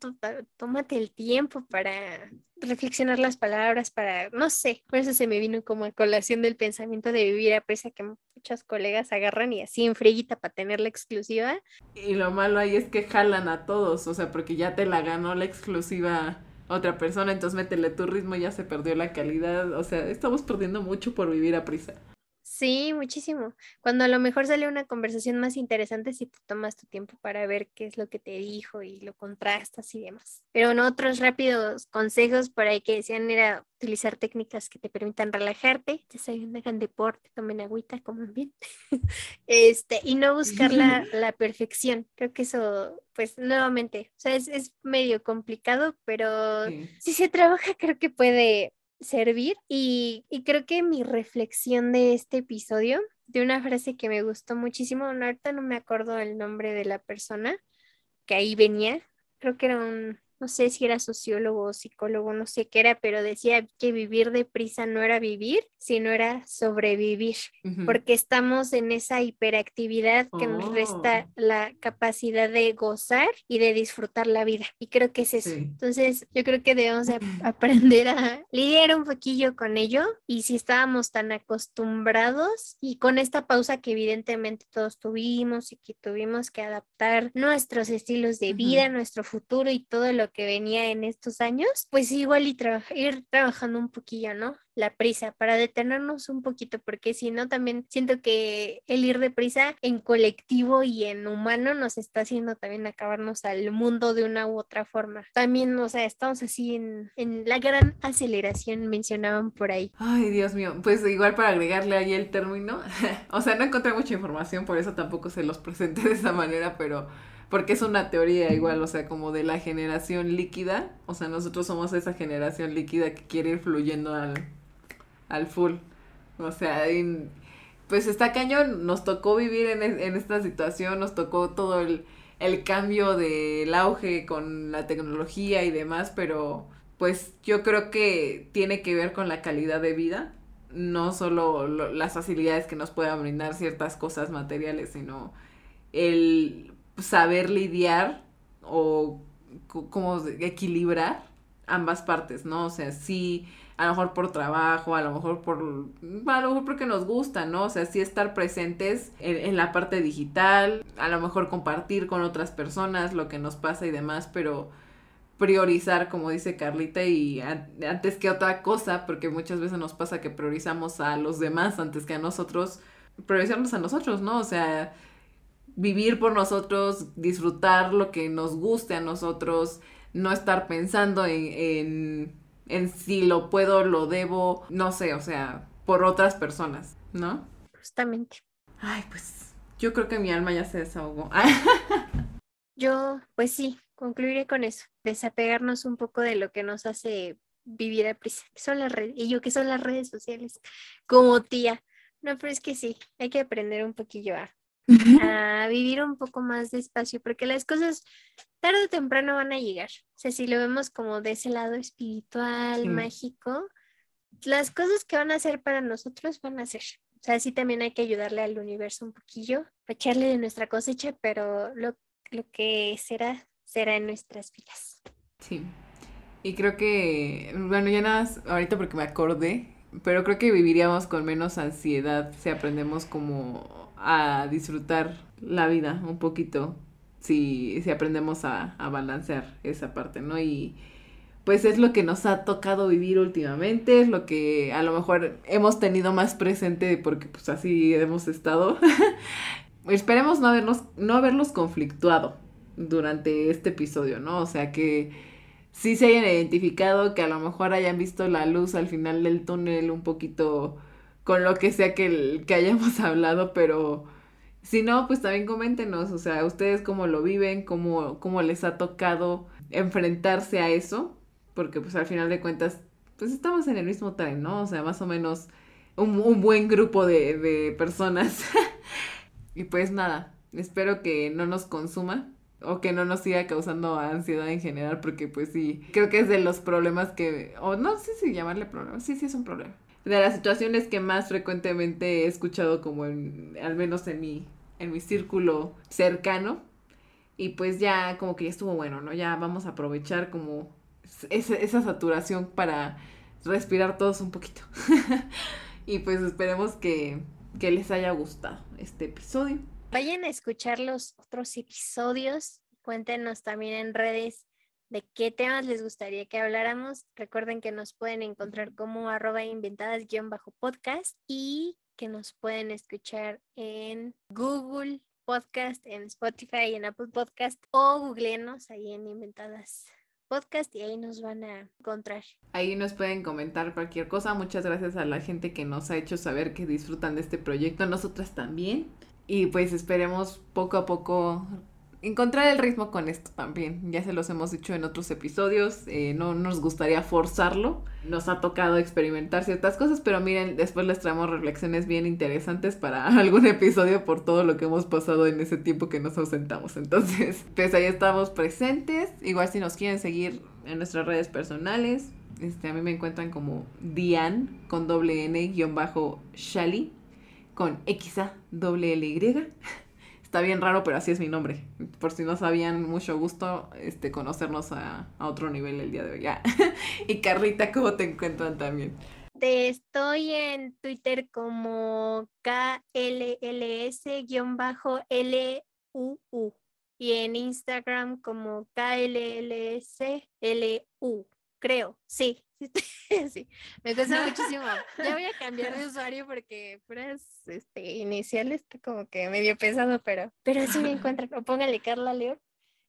tómate el tiempo para reflexionar las palabras, para, no sé, por eso se me vino como a colación del pensamiento de vivir a pesar que muchos colegas agarran y así en freguita para tener la exclusiva. Y lo malo ahí es que jalan a todos, o sea, porque ya te la ganó la exclusiva otra persona, entonces métele tu ritmo, ya se perdió la calidad, o sea, estamos perdiendo mucho por vivir a prisa. Sí, muchísimo. Cuando a lo mejor sale una conversación más interesante si te tomas tu tiempo para ver qué es lo que te dijo y lo contrastas y demás. Pero en otros rápidos consejos por ahí que decían era utilizar técnicas que te permitan relajarte, desayunen, hagan deporte, tomen agüita, coman bien. este, y no buscar la, la, perfección. Creo que eso, pues nuevamente, o sea, es, es medio complicado, pero si se trabaja, creo que puede servir. Y, creo que mi reflexión de este episodio, de una frase que me gustó muchísimo, ahorita no me acuerdo el nombre de la persona que ahí venía, creo que era un, no sé si era sociólogo o psicólogo, no sé qué era, pero decía que vivir deprisa no era vivir, sino era sobrevivir, porque estamos en esa hiperactividad que nos resta oh. la capacidad de gozar y de disfrutar la vida. Y creo que es eso. Entonces, yo creo que debemos aprender a lidiar un poquillo con ello y si estábamos tan acostumbrados y con esta pausa que evidentemente todos tuvimos y que tuvimos que adaptar nuestros estilos de vida, nuestro futuro y todo lo que venía en estos años, pues igual y ir trabajando un poquillo, ¿no? La prisa para detenernos un poquito, porque si no, también siento que el ir deprisa en colectivo y en humano nos está haciendo también acabarnos al mundo de una u otra forma. También, o sea, estamos así en, en la gran aceleración, mencionaban por ahí. Ay, Dios mío, pues igual para agregarle ahí el término, o sea, no encontré mucha información, por eso tampoco se los presenté de esa manera, pero porque es una teoría igual, o sea, como de la generación líquida, o sea, nosotros somos esa generación líquida que quiere ir fluyendo al, al full, o sea, pues está cañón, nos tocó vivir en, en esta situación, nos tocó todo el, el cambio del auge con la tecnología y demás, pero pues yo creo que tiene que ver con la calidad de vida, no solo las facilidades que nos puedan brindar ciertas cosas materiales, sino el saber lidiar o como equilibrar ambas partes, ¿no? O sea, sí a lo mejor por trabajo, a lo mejor por, a lo mejor porque nos gusta, ¿no? O sea, sí estar presentes en, la parte digital, a lo mejor compartir con otras personas lo que nos pasa y demás, pero priorizar, como dice Carlita, y antes que otra cosa, porque muchas veces nos pasa que priorizamos a los demás antes que a nosotros, priorizarnos a nosotros, ¿no? O sea, vivir por nosotros, disfrutar lo que nos guste a nosotros, no estar pensando en, en, si lo puedo, lo debo, no sé, o sea, por otras personas, ¿no? Justamente. Ay, pues yo creo que mi alma ya se desahogó. yo, pues sí, concluiré con eso, desapegarnos un poco de lo que nos hace vivir a prisa, que son las redes, y yo que son las redes sociales, como tía. No, pero es que sí, hay que aprender un poquillo a, a vivir un poco más despacio, porque las cosas tarde o temprano van a llegar. O sea, si lo vemos como de ese lado espiritual, mágico, las cosas que van a hacer para nosotros van a ser. O sea, sí también hay que ayudarle al universo un poquillo, echarle de nuestra cosecha, pero lo, lo que será, será en nuestras vidas. Sí. Y creo que, bueno, ya nada, ahorita porque me acordé, pero creo que viviríamos con menos ansiedad si aprendemos como a disfrutar la vida un poquito, si, si aprendemos a, a balancear esa parte, ¿no? Y pues es lo que nos ha tocado vivir últimamente, es lo que a lo mejor hemos tenido más presente porque pues así hemos estado. Esperemos no habernos, no haberlos conflictuado durante este episodio, ¿no? O sea que sí se hayan identificado, que a lo mejor hayan visto la luz al final del túnel un poquito con lo que sea que, que hayamos hablado, pero si no, pues también coméntenos, o sea, ustedes cómo lo viven, cómo, cómo les ha tocado enfrentarse a eso, porque pues al final de cuentas, pues estamos en el mismo tren, ¿no? O sea, más o menos un, un buen grupo de, de personas. y pues nada, espero que no nos consuma o que no nos siga causando ansiedad en general, porque pues sí, creo que es de los problemas que, o no sé si llamarle problema, sí, sí es un problema. De las situaciones que más frecuentemente he escuchado como en, al menos en mi, en mi círculo cercano. Y pues ya como que ya estuvo bueno, ¿no? Ya vamos a aprovechar como esa, esa saturación para respirar todos un poquito. y pues esperemos que, que les haya gustado este episodio. Vayan a escuchar los otros episodios. Cuéntenos también en redes de qué temas les gustaría que habláramos. Recuerden que nos pueden encontrar como arroba inventadas-podcast y que nos pueden escuchar en Google Podcast, en Spotify, en Apple Podcast o googleenos ahí en Inventadas Podcast y ahí nos van a encontrar. Ahí nos pueden comentar cualquier cosa. Muchas gracias a la gente que nos ha hecho saber que disfrutan de este proyecto. Nosotras también. Y pues esperemos poco a poco encontrar el ritmo con esto también. Ya se los hemos dicho en otros episodios, eh, no nos gustaría forzarlo. Nos ha tocado experimentar ciertas cosas, pero miren, después les traemos reflexiones bien interesantes para algún episodio por todo lo que hemos pasado en ese tiempo que nos ausentamos. Entonces, pues ahí estamos presentes. Igual si nos quieren seguir en nuestras redes personales, este, a mí me encuentran como Dian con doble N guion bajo Shali con X A doble. Está bien raro, pero así es mi nombre. Por si no sabían, mucho gusto este, conocernos a, otro nivel el día de hoy. y Carlita, ¿cómo te encuentran también? Estoy en Twitter como KLLS-LUU y en Instagram como KLLSLU, creo, sí. sí, me cuesta muchísimo. Ya voy a cambiar de usuario porque puras este, iniciales está como que medio pesado, pero, pero así me encuentran. O póngale Carla León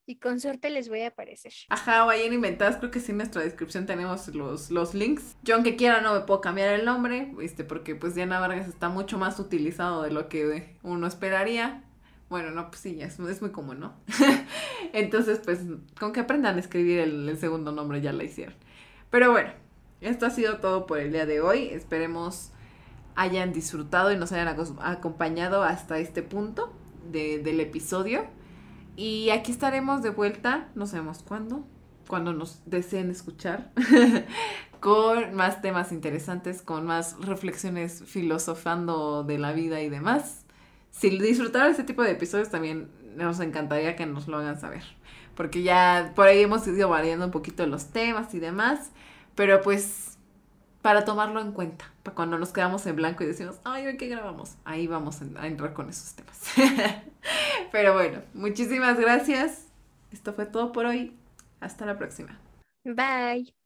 y con suerte les voy a aparecer. Ajá, o ahí en Inventadas, creo que sí en nuestra descripción tenemos los, los links. Yo aunque quiera no me puedo cambiar el nombre, este, porque pues Diana Vargas está mucho más utilizado de lo que uno esperaría. Bueno, no, pues sí, es, es muy común, ¿no? Entonces, pues, con que aprendan a escribir el segundo nombre ya la hicieron. Pero bueno, esto ha sido todo por el día de hoy. Esperemos hayan disfrutado y nos hayan acompañado hasta este punto del episodio. Y aquí estaremos de vuelta, no sabemos cuándo, cuando nos deseen escuchar, con más temas interesantes, con más reflexiones filosofando de la vida y demás. Si disfrutaron este tipo de episodios también nos encantaría que nos lo hagan saber. Porque ya por ahí hemos ido variando un poquito los temas y demás. Pero pues para tomarlo en cuenta, para cuando nos quedamos en blanco y decimos, ay, hoy qué grabamos, ahí vamos a entrar con esos temas. Pero bueno, muchísimas gracias. Esto fue todo por hoy. Hasta la próxima. Bye.